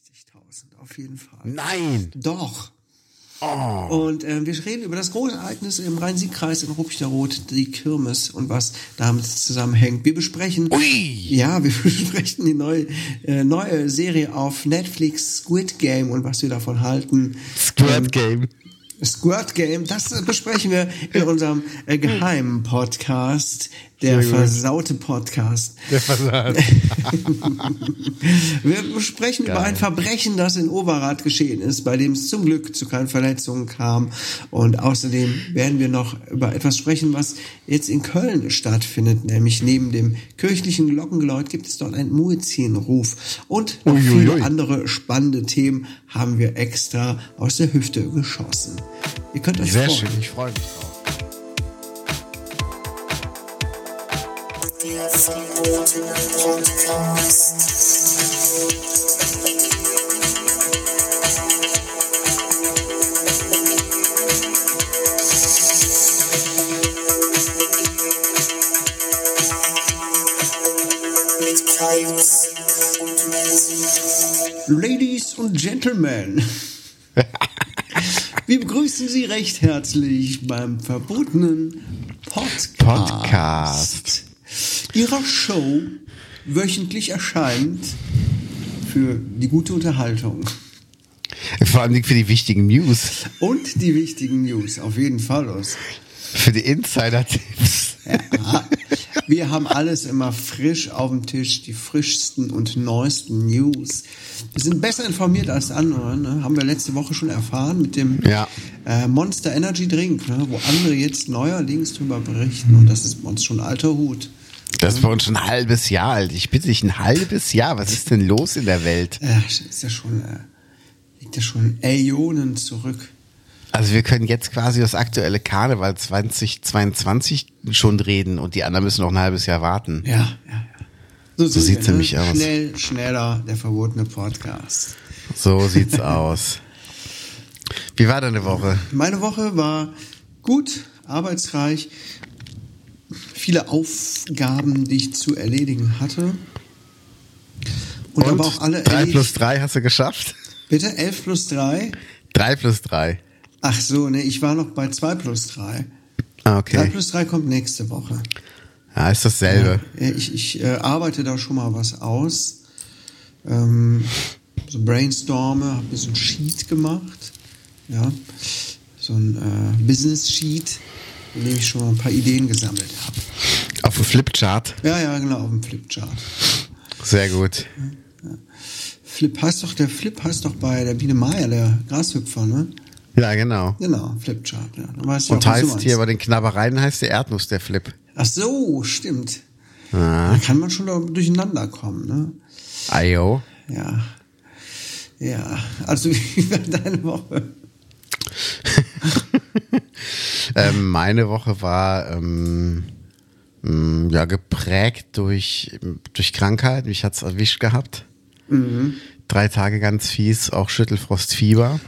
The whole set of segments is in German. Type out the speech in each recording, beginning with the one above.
60.000, auf jeden Fall. Nein! Doch. Oh. Und äh, wir reden über das große Ereignis im Rhein-Sieg-Kreis in Rupchterroth, die Kirmes und was damit zusammenhängt. Wir besprechen, Ui. ja, wir besprechen die neue, äh, neue Serie auf Netflix, Squid Game und was wir davon halten. Squirt Game. Squirt Game, das besprechen wir in unserem äh, geheimen Podcast, der versaute Podcast. Der Versand. Wir sprechen über ein Verbrechen, das in Overath geschehen ist, bei dem es zum Glück zu keinen Verletzungen kam. Und außerdem werden wir noch über etwas sprechen, was jetzt in Köln stattfindet, nämlich neben dem kirchlichen Glockengeläut gibt es dort einen Muezzinruf. Und noch Uiuiui. viele andere spannende Themen haben wir extra aus der Hüfte geschossen. Ihr könnt euch Sehr freuen. schön, ich freue mich drauf. Ladies und Gentlemen, wir begrüßen Sie recht herzlich beim verbotenen Podcast. Podcast. Ihrer Show wöchentlich erscheint für die gute Unterhaltung Vor allem für die wichtigen News. und die wichtigen News. Auf jeden Fall los. Für die Insider-Tipps. Ja, wir haben alles immer frisch auf dem Tisch, die frischsten und neuesten News. Wir sind besser informiert als andere, ne? haben wir letzte Woche schon erfahren mit dem Ja. äh, Monster Energy Drink, ne? wo andere jetzt neuerdings drüber berichten und das ist uns schon alter Hut. Das ist bei uns schon ein halbes Jahr alt. Ich bitte dich, ein halbes Jahr. Was ist denn los in der Welt? Äh, ist ja schon, äh, liegt ja schon Äonen zurück. Also wir können jetzt quasi das aktuelle Karneval 2022 schon reden und die anderen müssen noch ein halbes Jahr warten. Ja, ja, ja. So, sind sieht's wir, nämlich aus. Schnell, schneller, der verbotene Podcast. So sieht's aus. Wie war deine Woche? Meine Woche war gut, arbeitsreich, viele Aufgaben, die ich zu erledigen hatte. Und, aber auch alle 3 erledigt. plus 3 hast du geschafft? Bitte, 11 plus 3? 3 plus 3. Ach so, ne, ich war noch bei 2 plus 3. Ah, 3 okay. plus 3 kommt nächste Woche. Ja, ist dasselbe. Ja, ich ich äh, arbeite da schon mal was aus. Ähm, so brainstorme, habe mir so ein Sheet gemacht. Ja, so ein äh, Business Sheet, in dem ich schon mal ein paar Ideen gesammelt habe. Auf dem Flipchart. Ja, ja, genau, auf dem Flipchart. Sehr gut. Flip heißt doch, der Flip heißt doch bei der Biene Maya, der Grashüpfer, ne? Ja, genau. Genau, Flipchart, ja. Und du heißt hier bei den Knabbereien heißt der Erdnuss der Flip. Ach so, stimmt. Ah. Da kann man schon durcheinander kommen, ne? Ayo. Ja. Ja, also wie war deine Woche? Ähm, meine Woche war ähm, mh, ja geprägt durch, durch Krankheit. Mich hat's erwischt gehabt. Drei Tage ganz fies, auch Schüttelfrost, Fieber.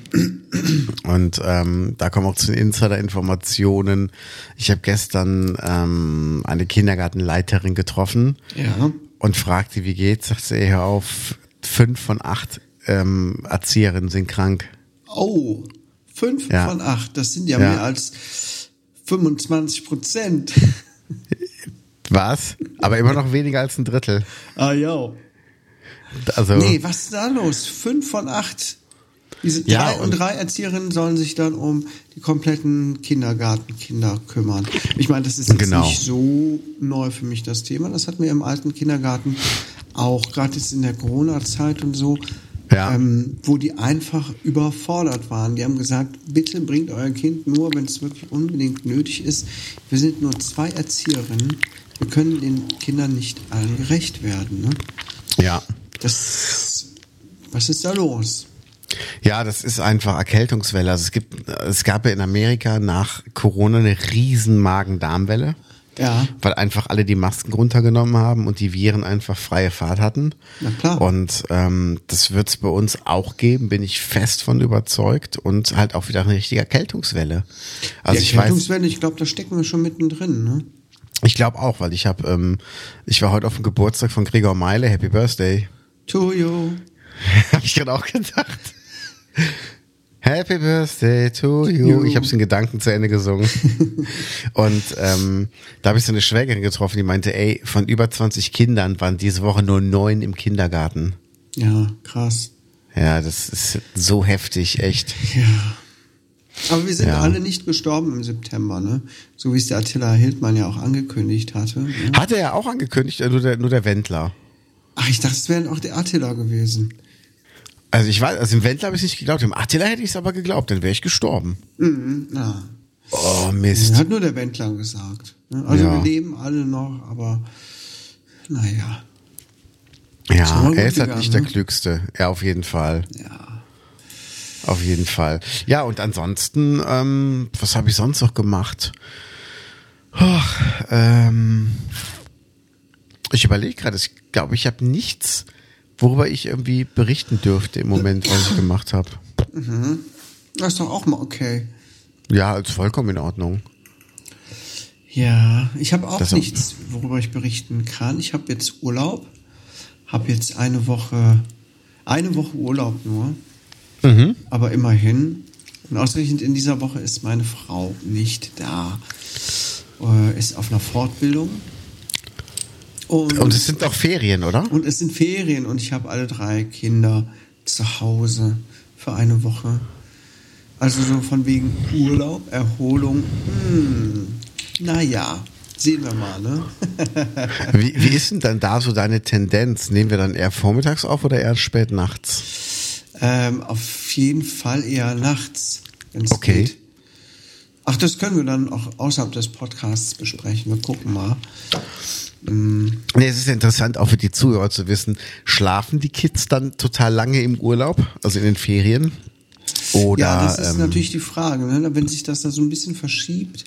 Und ähm, da kommen auch zu den Insider-Informationen. Ich habe gestern ähm, eine Kindergartenleiterin getroffen Ja. und fragte, wie geht's? Sagt sie, hör auf, fünf von acht ähm, Erzieherinnen sind krank. Oh, fünf Ja. von acht. Das sind ja, Ja. mehr als 25 Prozent. Was? Aber immer noch weniger als ein Drittel. Ah ja. Also, Nee, was ist da los? Fünf von acht. Diese Ja, drei und, und- drei Erzieherinnen sollen sich dann um die kompletten Kindergartenkinder kümmern. Ich meine, das ist jetzt Genau. nicht so neu für mich, das Thema. Das hatten wir im alten Kindergarten auch, gerade jetzt in der Corona-Zeit und so, Ja. ähm, wo die einfach überfordert waren. Die haben gesagt, bitte bringt euer Kind nur, wenn es wirklich unbedingt nötig ist. Wir sind nur zwei Erzieherinnen. Wir können den Kindern nicht allen gerecht werden. Ne? ja. Das, was ist da los? Ja, das ist einfach Erkältungswelle. Also es gibt, es gab ja in Amerika nach Corona eine riesen Magen-Darm-Welle. Ja. Weil einfach alle die Masken runtergenommen haben und die Viren einfach freie Fahrt hatten. Na klar. Und ähm, das wird es bei uns auch geben, bin ich fest von überzeugt. Und halt auch wieder eine richtige Erkältungswelle. Also die ich weiß, Erkältungswelle, ich glaube, da stecken wir schon mittendrin. Ne? ich glaube auch, weil ich habe, ähm, ich war heute auf dem Geburtstag von Gregor Meile, Happy Birthday. Tojo. Habe ich gerade auch gedacht. Happy Birthday to you. Ich habe es in Gedanken zu Ende gesungen. Und ähm, da habe ich so eine Schwägerin getroffen, die meinte, ey, von über 20 Kindern waren diese Woche nur neun im Kindergarten. Ja, krass. Ja, das ist so heftig, echt. Ja. Aber wir sind Ja. alle nicht gestorben im September, ne? So wie es der Attila Hildmann ja auch angekündigt hatte. Ne? Hat er ja auch angekündigt, nur der, nur der Wendler. Ach, ich dachte, es wären auch der Attila gewesen. Also ich weiß, also im Wendler habe ich nicht geglaubt, im Attila hätte ich es aber geglaubt, dann wäre ich gestorben. Mhm, na. Oh, Mist. Hat nur der Wendler gesagt. Ne? Also Ja. wir leben alle noch, aber naja. Ja, er ist halt nicht der ne? Klügste. Ja, auf jeden Fall. Ja. Auf jeden Fall. Ja, und ansonsten, ähm, was habe ich sonst noch gemacht? Och, ähm, ich überlege gerade, ich glaube, ich habe nichts, worüber ich irgendwie berichten dürfte im Moment, was ich gemacht habe. Das ist doch auch mal okay. Ja, ist vollkommen in Ordnung. Ja, ich habe auch Das- nichts, worüber ich berichten kann. Ich habe jetzt Urlaub, habe jetzt eine Woche, eine Woche Urlaub nur, aber immerhin. Und ausgerechnet in dieser Woche ist meine Frau nicht da, äh, ist auf einer Fortbildung. Und, Und es sind doch Ferien, oder? und es sind Ferien und ich habe alle drei Kinder zu Hause für eine Woche. Also so von wegen Urlaub, Erholung. Hm, naja, sehen wir mal, ne? Wie, wie ist denn dann da so deine Tendenz? Nehmen wir dann eher vormittags auf oder eher spät nachts? Ähm, auf jeden Fall eher nachts, wenn es Okay. geht. Ach, das können wir dann auch außerhalb des Podcasts besprechen. Wir gucken mal. Nee, es ist interessant, auch für die Zuhörer zu wissen, schlafen die Kids dann total lange im Urlaub, also in den Ferien? Oder ja, das ist ähm, natürlich die Frage. Ne? Wenn sich das da so ein bisschen verschiebt,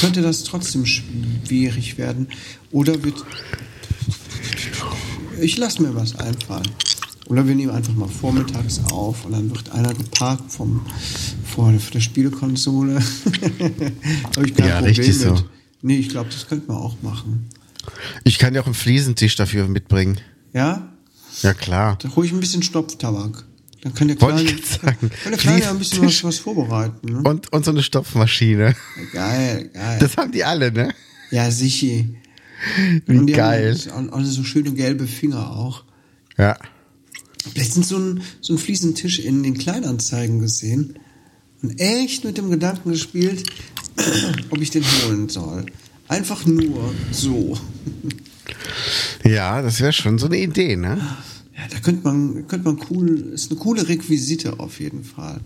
könnte das trotzdem schwierig werden. Oder wird. Ich lasse mir was einfallen. Oder wir nehmen einfach mal vormittags auf und dann wird einer geparkt vom, vor der Spielekonsole. Habe ich kein Ja, Problem richtig mit. so. Nee, ich glaube, das könnte man auch machen. Ich kann ja auch einen Fliesentisch dafür mitbringen. Ja? Ja, klar. Da hole ich ein bisschen Stopftabak. Dann kann der Kleine, sagen. kann der Kleine ja ein bisschen was, was vorbereiten. Ne? Und, und so eine Stopfmaschine. Geil, geil. Das haben die alle, ne? Ja, sicher. Wie Und die geil. Haben alle so schöne gelbe Finger auch. Ja. Letztens so ein, so ein Fliesentisch in den Kleinanzeigen gesehen und echt mit dem Gedanken gespielt, ob ich den holen soll. Einfach nur so. Ja, das wäre schon so eine Idee, ne? Ja, da könnte man, könnte man cool, ist eine coole Requisite auf jeden Fall.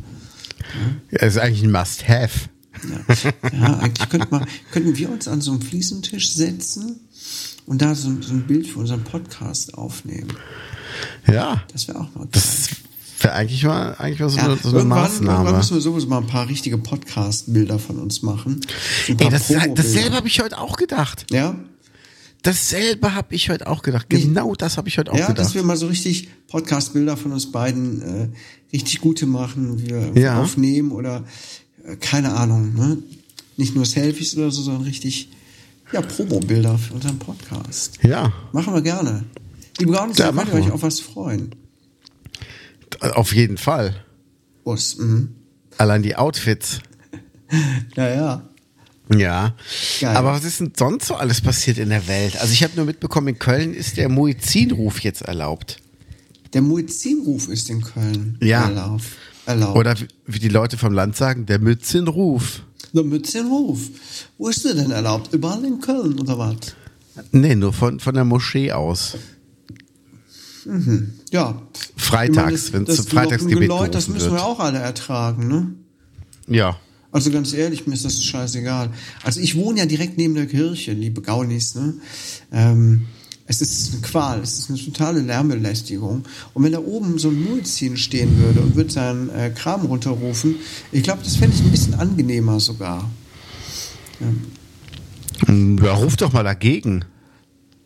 Ja, ist eigentlich ein Must-Have. Ja, ja eigentlich könnte man, könnten wir uns an so einen Fliesentisch setzen und da so, so ein Bild für unseren Podcast aufnehmen. Ja. Das wäre auch mal geil. Das wäre eigentlich mal, eigentlich mal so, Ja, eine, so eine irgendwann, irgendwann Maßnahme. müssen wir sowieso mal ein paar richtige Podcast-Bilder von uns machen. So Ey, das, Promo-Bilder. dasselbe habe ich heute auch gedacht. Ja, Dasselbe habe ich heute auch gedacht. Genau das habe ich heute auch ja dass gedacht. wir mal so richtig Podcast-Bilder von uns beiden äh, richtig gute machen, wir Ja. aufnehmen oder äh, keine Ahnung, ne? Nicht nur Selfies oder so, sondern richtig ja, Promo-Bilder für unseren Podcast. Ja, Machen wir gerne. Liebe Gaunis, Ja, da könnt ihr euch auf was freuen. Auf jeden Fall. Bus, mhm. Allein die Outfits. Ja, ja. Ja. Geil. Aber was ist denn sonst so alles passiert in der Welt? Also ich habe nur mitbekommen, in Köln ist der Muizzinruf jetzt erlaubt. Der Muezzinruf ist in Köln Ja. erlaubt. erlaubt. Oder wie- die Leute vom Land sagen, der Mützenruf. Der Mützenruf. Wo ist der denn erlaubt? Überall in Köln oder was? Nee, nur von, von der Moschee aus. Ja. Freitags, wenn das zum Freitagsgebet Glockengeläut, das müssen wird. wir auch alle ertragen, ne? Ja. Also ganz ehrlich, mir ist das scheißegal. Also ich wohne ja direkt neben der Kirche, liebe Gaunis, ne? Ähm, es ist eine Qual, es ist eine totale Lärmbelästigung. Und wenn da oben so ein Muezzin stehen würde und würde seinen äh, Kram runterrufen, ich glaube, das fände ich ein bisschen angenehmer sogar. Ja, ruf doch mal dagegen.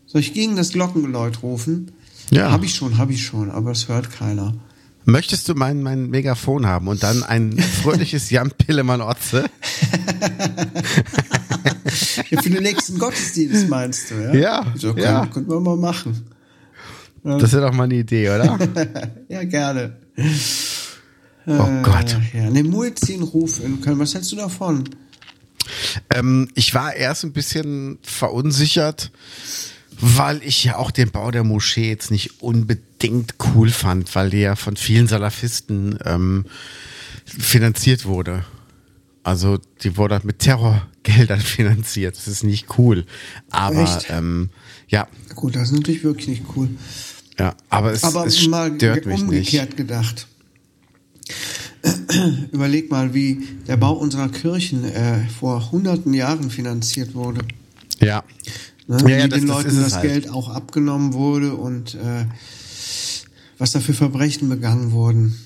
Soll ich gegen das Glockengeläut rufen? Ja. Habe ich schon, habe ich schon, aber es hört keiner. Möchtest du mein, mein Megafon haben und dann ein fröhliches Jan Pillemann Otze? Ja, für den nächsten Gottesdienst meinst du, ja? Ja, So, ja. Könnten wir mal machen. Das wäre doch mal eine Idee, oder? Ja, gerne. Oh Gott. Äh, ja, ne, Muezzin-Ruf in Köln. Was hältst du davon? Ähm, ich war erst ein bisschen verunsichert, weil ich ja auch den Bau der Moschee jetzt nicht unbedingt cool fand, weil die ja von vielen Salafisten ähm, finanziert wurde. Also die wurde mit Terrorgeldern finanziert. Das ist nicht cool. Aber ähm, ja, Gut, das ist natürlich wirklich nicht cool. ja, aber es, Aber es mal stört mich nicht. umgekehrt gedacht. Überleg mal, wie der Bau unserer Kirchen äh, vor hunderten Jahren finanziert wurde. Ja. Ne? Ja, wie ja, das- den das Leuten es das halt. Geld auch abgenommen wurde und äh, was da für Verbrechen begangen wurden.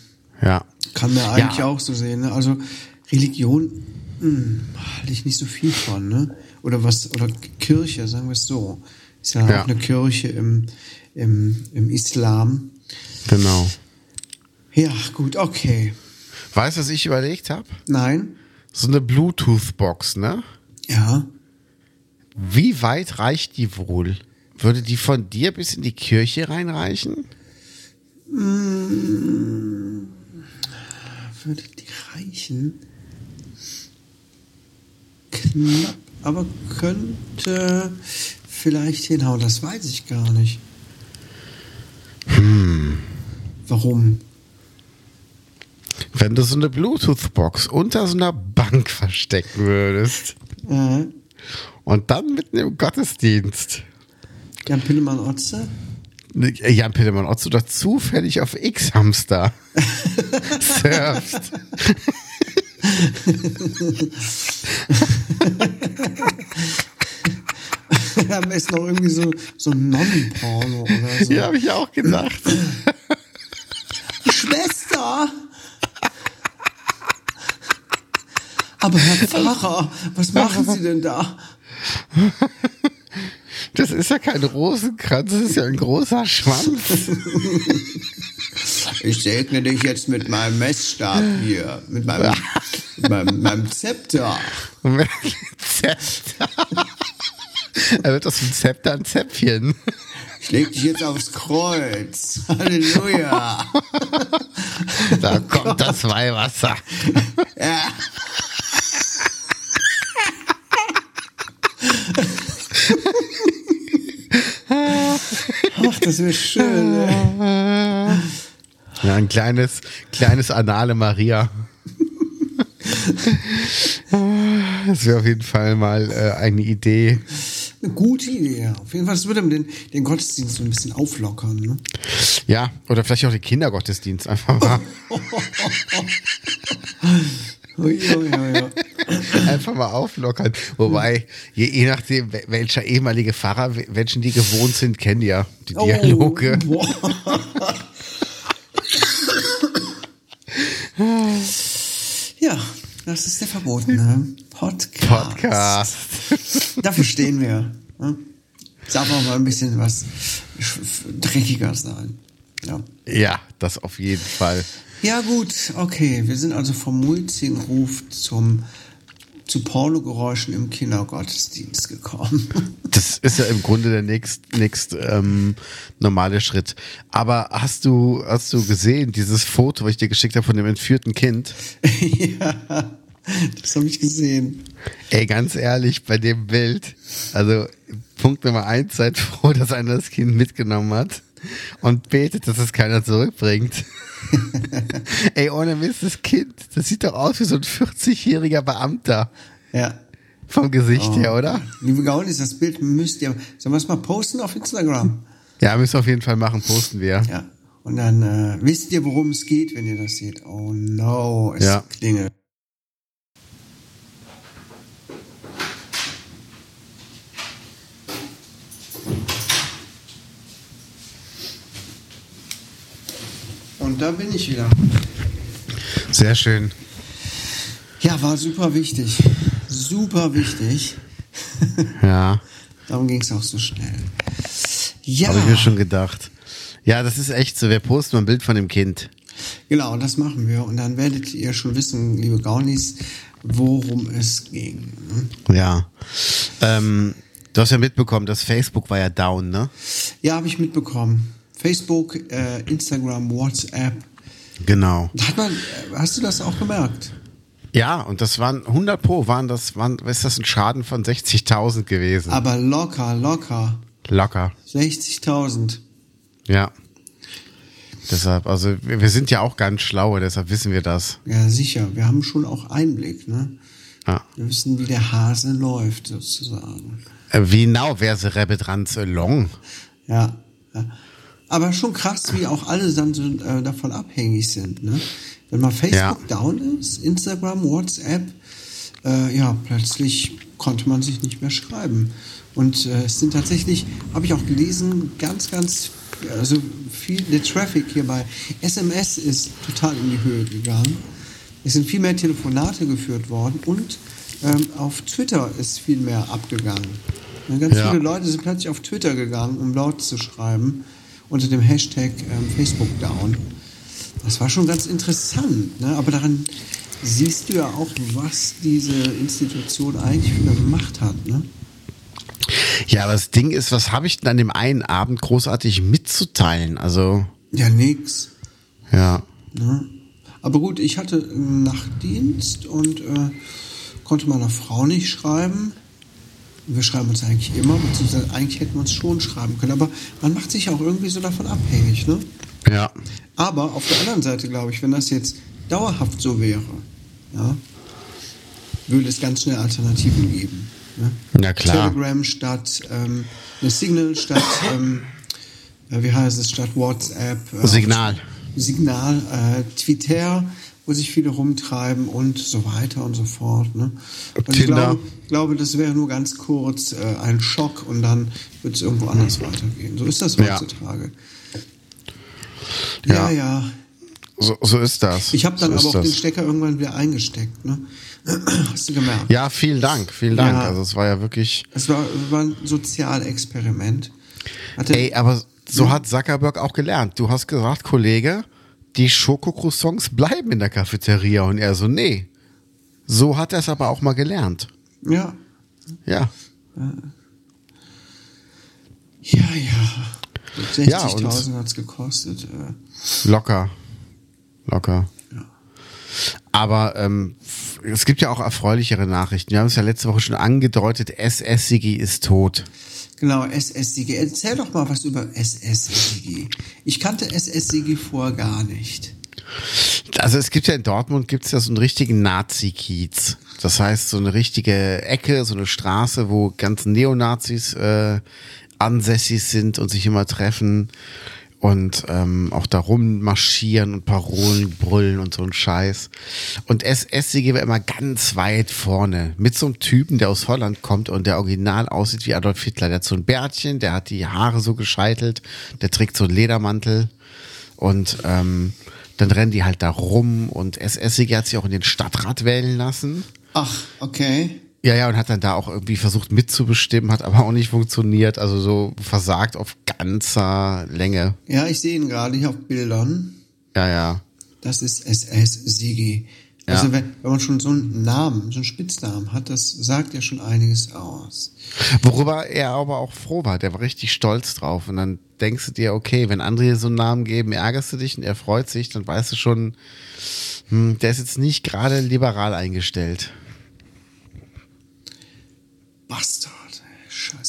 Ja. Kann man eigentlich Ja. auch so sehen. Ne? Also Religion hm, halte ich nicht so viel von. Ne? Oder was, oder Kirche, sagen wir es so. Ist ja, Ja. auch eine Kirche im, im, im Islam. Genau. Ja, gut, okay. Weißt du, was ich überlegt habe? Nein? So eine Bluetooth-Box, ne? Ja. Wie weit reicht die wohl? Würde die von dir bis in die Kirche reinreichen? Würde die reichen? Knapp, aber könnte vielleicht hinhauen. Das weiß ich gar nicht. Warum? Wenn du so eine Bluetooth-Box unter so einer Bank verstecken würdest Äh, und dann mitten im Gottesdienst Jan Pillemann Otze? ne, Jan Pillemann Otto doch zufällig auf X-Hamster surft. Am besten noch irgendwie so, so ein Nonnenporno oder so. Ja, habe ich auch gedacht. Schwester! Aber Herr Pfarrer, was machen Sie denn da? Das ist ja kein Rosenkranz, das ist ja ein großer Schwanz. Ich segne dich jetzt mit meinem Messstab hier, mit meinem, mit meinem, meinem Zepter. Zepter. Er wird aus dem Zepter ein Zäpfchen. Ich leg dich jetzt aufs Kreuz. Halleluja. Da kommt das Weihwasser. Ja. Ach, das wäre schön. Ey. Ja, ein kleines, kleines Anale Maria. Das wäre auf jeden Fall mal äh, eine Idee. Eine gute Idee, ja. Auf jeden Fall, das würde den, den Gottesdienst so ein bisschen auflockern. Ne? Ja, oder vielleicht auch den Kindergottesdienst einfach mal, Ui, ui, ui, ui. einfach mal auflockern. Wobei, je, je nachdem, wel- welcher ehemalige Pfarrer, wel- welchen die gewohnt sind, kennen ja die Dialoge. Oh, ja, das ist der verbotene Podcast. Podcast. Dafür stehen wir. Ne? Darf auch mal ein bisschen was sch- dreckiger sein. Ja. Ja, das auf jeden Fall. Ja gut, okay. Wir sind also vom Muezzin-Ruf zum zu Pornogeräuschen im Kindergottesdienst gekommen. Das ist ja im Grunde der nächst, nächst ähm, normale Schritt. Aber hast du, hast du gesehen, dieses Foto, was ich dir geschickt habe von dem entführten Kind? ja, das habe ich gesehen. Ey, ganz ehrlich, bei dem Bild, also Punkt Nummer eins, seid froh, dass einer das Kind mitgenommen hat und betet, dass es keiner zurückbringt. Ey, ohne Mist, das Kind, das sieht doch aus wie so ein 40-jähriger Beamter Ja. vom Gesicht her, oder? Liebe Gaunis, das Bild müsst ihr, sollen wir es mal posten auf Instagram? Ja, müssen wir auf jeden Fall machen, posten wir. Ja. Und dann äh, wisst ihr, worum es geht, wenn ihr das seht. Oh no, es Ja. klingelt. Und da bin ich wieder. Sehr schön. Ja, war super wichtig. Super wichtig. Ja, Darum ging es auch so schnell. Ja, habe ich mir schon gedacht. Ja, das ist echt so. Wir posten mal ein Bild von dem Kind. genau, das machen wir. Und dann werdet ihr schon wissen, liebe Gaunis, worum es ging. Ja. Ähm, du hast ja mitbekommen, dass Facebook war ja down, ne? Ja, habe ich mitbekommen. Facebook, äh, Instagram, WhatsApp. Genau. Hat man, hast du das auch gemerkt? Ja, und das waren 100 Pro, waren das, waren, ist das ein Schaden von 60.000 gewesen? Aber locker, locker. Locker. 60.000. Ja. Deshalb, also wir sind ja auch ganz schlaue, deshalb wissen wir das. Ja, sicher. Wir haben schon auch Einblick, ne? Ja. Wir wissen, wie der Hase läuft, sozusagen. Äh, Wie genau wäre dran zu long? Ja. ja. Aber schon krass, wie auch alle dann so, äh, davon abhängig sind, ne? Wenn mal Facebook Ja. down ist, Instagram, WhatsApp, äh, ja, plötzlich konnte man sich nicht mehr schreiben. Und äh, es sind tatsächlich, habe ich auch gelesen, ganz, ganz, also viel, der Traffic hier bei SMS ist total in die Höhe gegangen. Es sind viel mehr Telefonate geführt worden und ähm, auf Twitter ist viel mehr abgegangen. Ja, ganz Ja. viele Leute sind plötzlich auf Twitter gegangen, um laut zu schreiben, unter dem Hashtag ähm, Facebook Down. Das war schon ganz interessant, ne? aber daran siehst du ja auch, was diese Institution eigentlich für eine Macht hat. Ne? Ja, aber das Ding ist, was habe ich denn an dem einen Abend großartig mitzuteilen? Also, Ja, nix. ja. Ne? Aber gut, ich hatte einen Nachtdienst und äh, konnte meiner Frau nicht schreiben. Wir schreiben uns eigentlich immer, beziehungsweise eigentlich hätten wir uns schon schreiben können, aber man macht sich auch irgendwie so davon abhängig. Ne? Ja. Aber auf der anderen Seite glaube ich, wenn das jetzt dauerhaft so wäre, ja, würde es ganz schnell Alternativen geben. Ne? Ja, klar. Telegram statt ähm, eine Signal statt, ähm, äh, wie heißt es, statt WhatsApp. Äh, Signal. Signal, äh, Twitter, wo sich viele rumtreiben und so weiter und so fort. Ne? Und ich glaube, glaube, das wäre nur ganz kurz äh, ein Schock und dann wird es irgendwo anders weitergehen. So ist das Ja. heutzutage. Ja, Ja. ja. So, so ist das. Ich habe dann so aber auch das. den Stecker irgendwann wieder eingesteckt. Ne? Hast du gemerkt? Ja, vielen Dank, vielen Dank. Ja. Also es war ja wirklich. Es war, war ein Sozialexperiment. Hatte, Ey, aber so hat Zuckerberg auch gelernt. Du hast gesagt, Kollege, die Schokocroissants bleiben in der Cafeteria. Und er so, nee. So hat er es aber auch mal gelernt. ja, Ja. ja, ja. Ja, und- 60.000 hat's gekostet. Äh, Locker. Locker. Aber ähm, es gibt ja auch erfreulichere Nachrichten. Wir haben es ja letzte Woche schon angedeutet, SS Sigi ist tot. Genau, SS-Sigi. Erzähl doch mal was über SS-Sigi. Ich kannte SS-Sigi vorher gar nicht. Also es gibt ja in Dortmund gibt's ja so einen richtigen Nazi-Kiez. Das heißt so eine richtige Ecke, so eine Straße, wo ganz Neonazis äh, ansässig sind und sich immer treffen und ähm, auch da rummarschieren und Parolen brüllen und so ein Scheiß. Und SSCG war immer ganz weit vorne mit so einem Typen, der aus Holland kommt und der original aussieht wie Adolf Hitler. Der hat so ein Bärtchen, der hat die Haare so gescheitelt, der trägt so einen Ledermantel und ähm, dann rennen die halt da rum und SSCG hat sich auch in den Stadtrat wählen lassen. Ach, okay. Ja, ja, und hat dann da auch irgendwie versucht mitzubestimmen, hat aber auch nicht funktioniert, also so versagt auf ganzer Länge. Ja, ich sehe ihn gerade hier auf Bildern. Ja, ja. Das ist SS-Sigi. Ja. Also wenn, wenn man schon so einen Namen, so einen Spitznamen hat, das sagt ja schon einiges aus. Worüber er aber auch froh war, der war richtig stolz drauf. Und dann denkst du dir, okay, wenn andere so einen Namen geben, ärgerst du dich und er freut sich, dann weißt du schon, hm, der ist jetzt nicht gerade liberal eingestellt.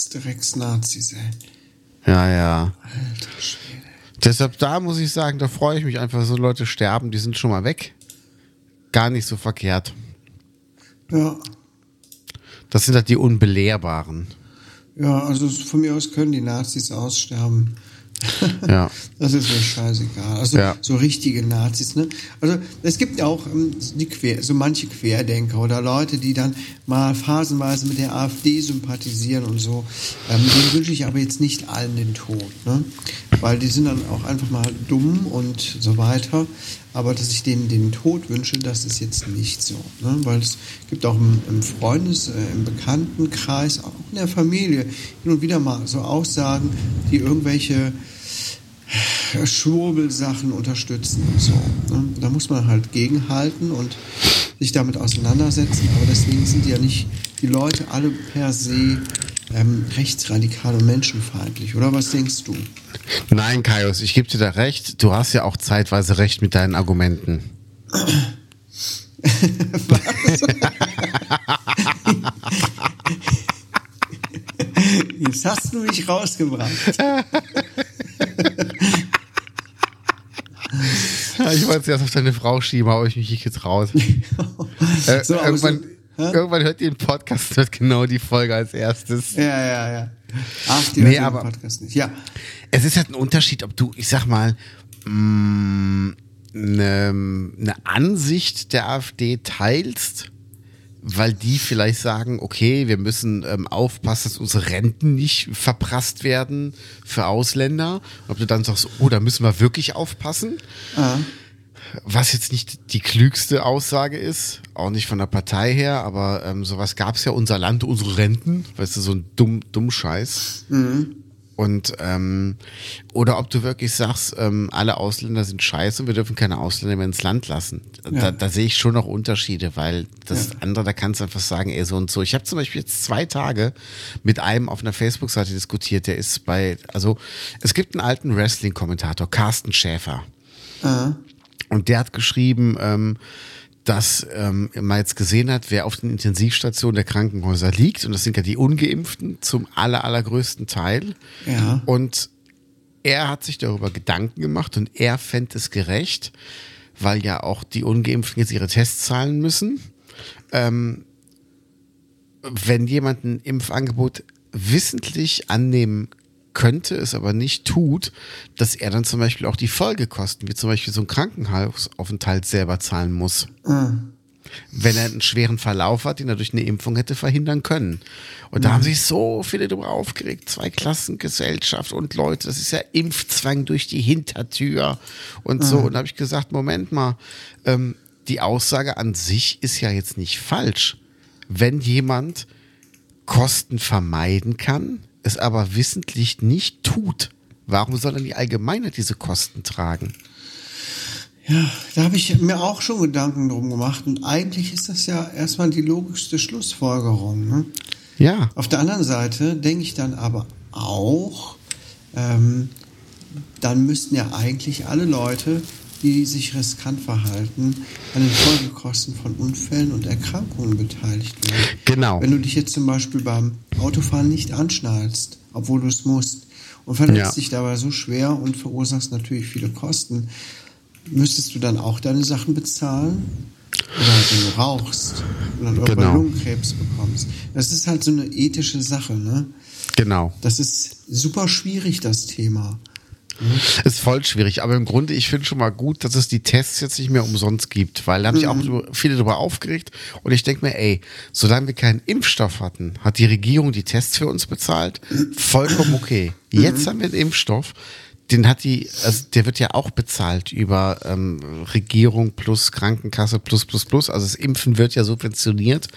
Ey. Scheiß Drecks-Nazis, ey. Ja, ja. Alter Schwede. Deshalb da muss ich sagen, da freue ich mich einfach, so Leute sterben, die sind schon mal weg. Gar nicht so verkehrt. Ja. Das sind halt die Unbelehrbaren. Ja, also von mir aus können die Nazis aussterben. Ja. Das ist mir scheißegal. Also Ja. so richtige Nazis, ne? Also es gibt ja auch ähm, die Quer, so manche Querdenker oder Leute, die dann mal phasenweise mit der AfD sympathisieren und so. Ähm, denen wünsche ich aber jetzt nicht allen den Tod, ne? Weil die sind dann auch einfach mal dumm und so weiter. Aber dass ich denen den Tod wünsche, das ist jetzt nicht so. Ne? Weil es gibt auch im, im Freundes-, äh, im Bekanntenkreis, auch in der Familie hin und wieder mal so Aussagen, die irgendwelche Schwurbelsachen unterstützen und so. Ne? Da muss man halt gegenhalten und sich damit auseinandersetzen. Aber deswegen sind ja nicht die Leute alle per se ähm, rechtsradikal und menschenfeindlich, oder was denkst du? Nein, Kaius, ich gebe dir da recht. Du hast ja auch zeitweise recht mit deinen Argumenten. Jetzt hast du mich rausgebracht. Ich wollte es erst auf deine Frau schieben, aber ich mich jetzt raus. Äh, So, aber irgendwann? Irgendwann hört ihr den Podcast, hört genau die Folge als erstes. Ja, ja, ja. Ach, die Nee, aber- Podcast nicht. Ja. Es ist halt ein Unterschied, ob du, ich sag mal, mh, eine, eine Ansicht der AfD teilst, weil die vielleicht sagen, okay, wir müssen ähm, aufpassen, dass unsere Renten nicht verprasst werden für Ausländer. Ob du dann sagst, oh, da müssen wir wirklich aufpassen. Was jetzt nicht die klügste Aussage ist, auch nicht von der Partei her, aber ähm, sowas gab's ja, unser Land, unsere Renten, weißt du, so ein dumm, dumm Scheiß. Und ähm, oder ob du wirklich sagst, ähm, alle Ausländer sind scheiße und wir dürfen keine Ausländer mehr ins Land lassen. Da, Ja. da sehe ich schon noch Unterschiede, weil das andere, da kannst du einfach sagen, ey, so und so. Ich habe zum Beispiel jetzt zwei Tage mit einem auf einer Facebook-Seite diskutiert, der ist bei, also es gibt einen alten Wrestling-Kommentator, Carsten Schäfer. Und der hat geschrieben, ähm, dass ähm, man jetzt gesehen hat, wer auf den Intensivstationen der Krankenhäuser liegt. Und das sind ja die Ungeimpften zum aller, allergrößten Teil. Ja. Und er hat sich darüber Gedanken gemacht und er fände es gerecht, weil ja auch die Ungeimpften jetzt ihre Tests zahlen müssen. Ähm, wenn jemand ein Impfangebot wissentlich annehmen könnte, es aber nicht tut, dass er dann zum Beispiel auch die Folgekosten, wie zum Beispiel so ein Krankenhausaufenthalt selber zahlen muss. Wenn er einen schweren Verlauf hat, den er durch eine Impfung hätte verhindern können. Und da haben sich so viele darüber aufgeregt. Zwei Klassengesellschaft und Leute, das ist ja Impfzwang durch die Hintertür und so. Und da habe ich gesagt, Moment mal, ähm, die Aussage an sich ist ja jetzt nicht falsch. Wenn jemand Kosten vermeiden kann, es aber wissentlich nicht tut, warum soll dann die Allgemeinheit diese Kosten tragen? Ja, da habe ich mir auch schon Gedanken drum gemacht. Und eigentlich ist das ja erstmal die logischste Schlussfolgerung. Ne? Ja, Auf der anderen Seite denke ich dann aber auch, ähm, dann müssten ja eigentlich alle Leute, die sich riskant verhalten, an den Folgekosten von Unfällen und Erkrankungen beteiligt werden. Genau. Wenn du dich jetzt zum Beispiel beim Autofahren nicht anschnallst, obwohl du es musst, und verletzt Ja. dich dabei so schwer und verursachst natürlich viele Kosten, müsstest du dann auch deine Sachen bezahlen? Oder wenn du rauchst und dann irgendwann Genau. Lungenkrebs bekommst. Das ist halt so eine ethische Sache, ne? genau. Das ist super schwierig, das Thema. Ist voll schwierig, aber im Grunde, ich finde schon mal gut, dass es die Tests jetzt nicht mehr umsonst gibt, weil da haben sich auch drüber- viele darüber aufgeregt. Und ich denke mir, ey, solange wir keinen Impfstoff hatten, hat die Regierung die Tests für uns bezahlt, vollkommen okay. Jetzt haben wir einen Impfstoff, den hat die, also der wird ja auch bezahlt über ähm, Regierung plus Krankenkasse plus plus plus, also das Impfen wird ja subventioniert.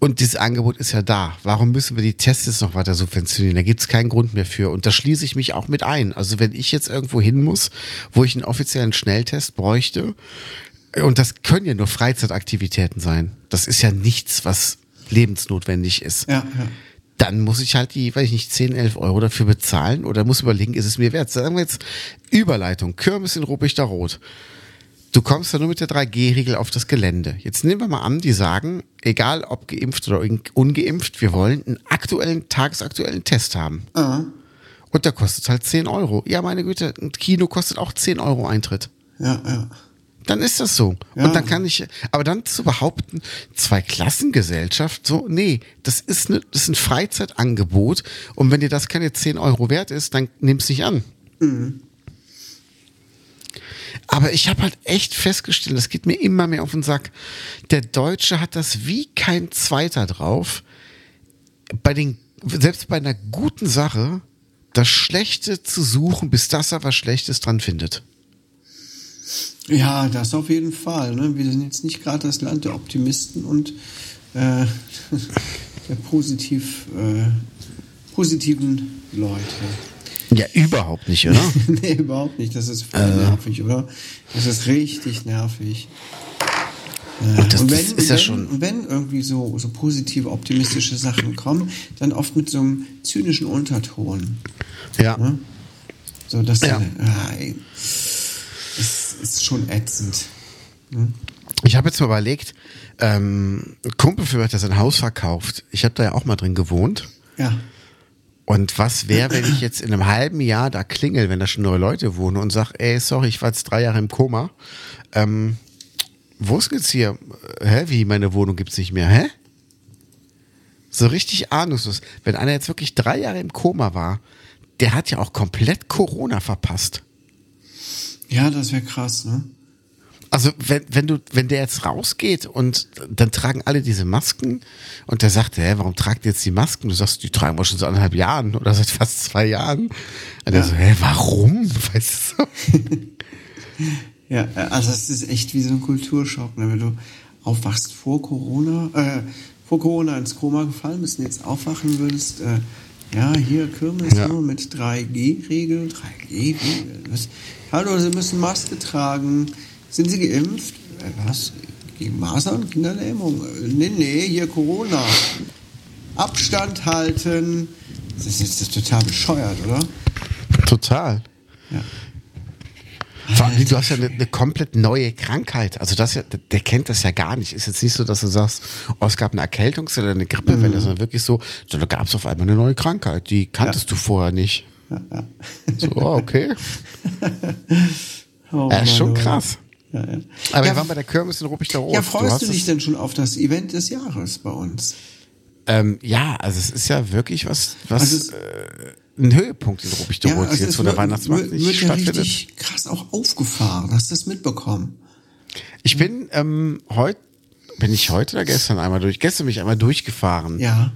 Und dieses Angebot ist ja da. Warum müssen wir die Tests jetzt noch weiter subventionieren? Da gibt es keinen Grund mehr für. Und da schließe ich mich auch mit ein. Also wenn ich jetzt irgendwo hin muss, wo ich einen offiziellen Schnelltest bräuchte, und das können ja nur Freizeitaktivitäten sein. Das ist ja nichts, was lebensnotwendig ist. Ja, ja. Dann muss ich halt die, weiß ich nicht, 10, 11 Euro dafür bezahlen oder muss überlegen, ist es mir wert? Sagen wir jetzt Überleitung, Kirmes in Ruppichter Rot. Du kommst da nur mit der 3G-Regel auf das Gelände. Jetzt nehmen wir mal an, die sagen, egal ob geimpft oder un- ungeimpft, wir wollen einen aktuellen, tagesaktuellen Test haben. Und der kostet halt 10 Euro. Ja, meine Güte, ein Kino kostet auch 10 Euro Eintritt. Ja, ja. Dann ist das so. Ja. Und dann kann ich, aber dann zu behaupten, zwei Klassengesellschaft, so, nee, das ist, ne, das ist ein Freizeitangebot. Und wenn dir das keine 10 Euro wert ist, dann nimm's nicht an. Aber ich habe halt echt festgestellt, das geht mir immer mehr auf den Sack. Der Deutsche hat das wie kein Zweiter drauf. Bei den, selbst bei einer guten Sache, das Schlechte zu suchen, bis das er was Schlechtes dran findet. Ja, das auf jeden Fall. Ne? Wir sind jetzt nicht gerade das Land der Optimisten und äh, der positiv, äh, positiven Leute. Ja, überhaupt nicht, oder? nee, überhaupt nicht. Das ist voll nervig, oder? Das ist richtig nervig. Und das, und wenn, ist ja wenn, schon. wenn irgendwie so, so positive, optimistische Sachen kommen, dann oft mit so einem zynischen Unterton. Ja. So, dass Ja. ey, es ist schon ätzend. Ich habe jetzt mal überlegt, ähm, ein Kumpel für mich hat sein Haus verkauft. Ich habe da ja auch mal drin gewohnt. Ja. Und was wäre, wenn ich jetzt in einem halben Jahr da klingel, wenn da schon neue Leute wohnen und sag, ey, sorry, ich war jetzt drei Jahre im Koma. Ähm, wo ist jetzt hier? Hä, wie, meine Wohnung gibt's nicht mehr? Hä? So richtig ahnungslos. Wenn einer jetzt wirklich drei Jahre im Koma war, der hat ja auch komplett Corona verpasst. Ja, das wäre krass, ne? Also wenn, wenn du, wenn der jetzt rausgeht und dann tragen alle diese Masken und der sagt, hä, warum tragt ihr jetzt die Masken? Du sagst, die tragen wir schon seit anderthalb Jahren oder seit fast zwei Jahren. Und der so, hä, warum? Weißt du? Ja, äh, also es ist echt wie so ein Kulturschock, ne? wenn du aufwachst vor Corona, äh, vor Corona ins Koma gefallen bist und jetzt aufwachen würdest, äh, ja, hier Kirmes Ja. nur mit 3G-Regel, 3G, was? Hallo, Sie müssen Maske tragen. Sind Sie geimpft? Äh, was? Gegen Masern, Kinderlähmung? Äh, Nee, nee, hier Corona. Abstand halten. Das ist, das ist total bescheuert, oder? Total. Ja. Vor allem, du hast ja eine, eine komplett neue Krankheit. Also das ja, der, kennt das ja gar nicht. Ist jetzt nicht so, dass du sagst, oh, es gab eine Erkältungs- oder eine Grippewelle, sondern wirklich so, da gab es auf einmal eine neue Krankheit, die kanntest du vorher nicht. So, oh, okay. Oh, Ja, ist schon Mann, krass. Ja, ja. Aber Ja, wir waren bei der Kirmes in Ruppig-der-Rot. Ja, freust hast du, dich denn schon auf das Event des Jahres bei uns? Ähm, ja, also es ist ja wirklich was, was Also äh, ein Höhepunkt in Ruppig-der-Rot, also jetzt wo der Weihnachtsmarkt nicht wird ja stattfindet. richtig krass auch aufgefahren. Hast du das mitbekommen? Ich bin ähm, heute, bin ich heute oder gestern einmal durch? Gestern bin ich einmal durchgefahren. Ja.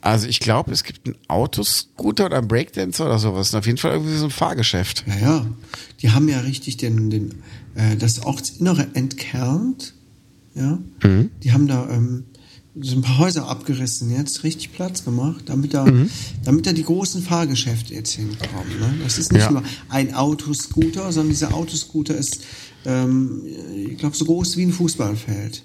Also ich glaube, es gibt einen Autoscooter oder einen Breakdancer oder sowas. Und auf jeden Fall irgendwie so ein Fahrgeschäft. Ja, ja. Die haben ja richtig den, den, äh, das Ortsinnere entkernt. Ja. Mhm. Die haben da ähm, so ein paar Häuser abgerissen, jetzt richtig Platz gemacht, damit da, Mhm. damit da die großen Fahrgeschäfte jetzt hinkommen. Ne? Das ist nicht Ja. nur ein Autoscooter, sondern dieser Autoscooter ist, ähm, ich glaube, so groß wie ein Fußballfeld.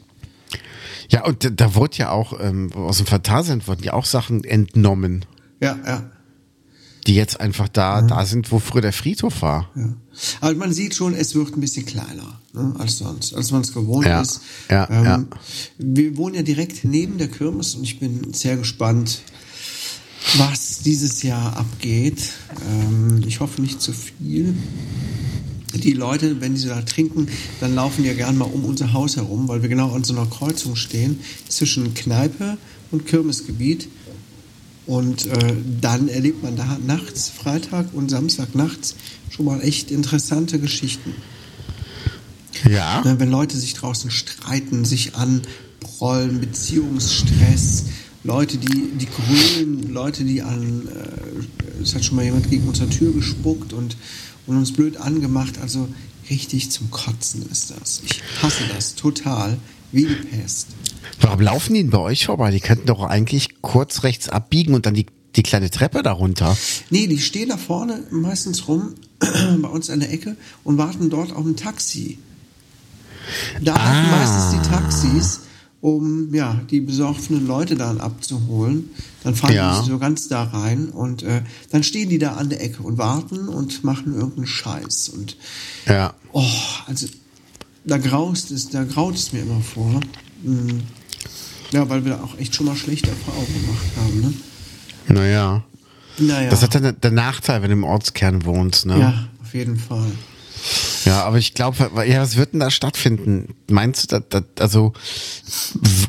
Ja, und da, da wurde ja auch, ähm, aus dem Phantasialand wurden ja auch Sachen entnommen, Ja, ja. Die jetzt einfach da, da sind, wo früher der Friedhof war. Ja. Aber man sieht schon, es wird ein bisschen kleiner ne, als sonst, als man es gewohnt Ja, ist. ja, ja. Wir wohnen ja direkt neben der Kirmes und ich bin sehr gespannt, was dieses Jahr abgeht. Ähm, ich hoffe nicht zu viel. Die Leute, wenn sie da trinken, dann laufen die ja gern mal um unser Haus herum, weil wir genau an so einer Kreuzung stehen zwischen Kneipe und Kirmesgebiet. Und äh, dann erlebt man da nachts, Freitag und Samstag nachts schon mal echt interessante Geschichten. Ja. Ne, wenn Leute sich draußen streiten, sich anbrollen, Beziehungsstress, Leute, die, die grülen, Leute, die an, äh, es hat schon mal jemand gegen unsere Tür gespuckt und, und uns blöd angemacht. Also richtig zum Kotzen ist das. Ich hasse das total, wie die Pest. Warum laufen die denn bei euch vorbei? Die könnten doch eigentlich kurz rechts abbiegen und dann die, die kleine Treppe darunter. Nee, die stehen da vorne meistens rum, bei uns an der Ecke und warten dort auf ein Taxi. Da warten Ah. meistens die Taxis, um ja, die besoffenen Leute dann abzuholen. Dann fahren Ja. die so ganz da rein und äh, dann stehen die da an der Ecke und warten und machen irgendeinen Scheiß. Und Ja. oh, also da graust es, da graut es mir immer vor. Mm. Ja, weil wir da auch echt schon mal schlechte Erfahrungen gemacht haben, ne? Naja. Naja. Das hat dann der Nachteil, wenn du im Ortskern wohnst, ne? ja, auf jeden Fall. Ja, aber ich glaube, ja, was wird denn da stattfinden? Meinst du, da, da, also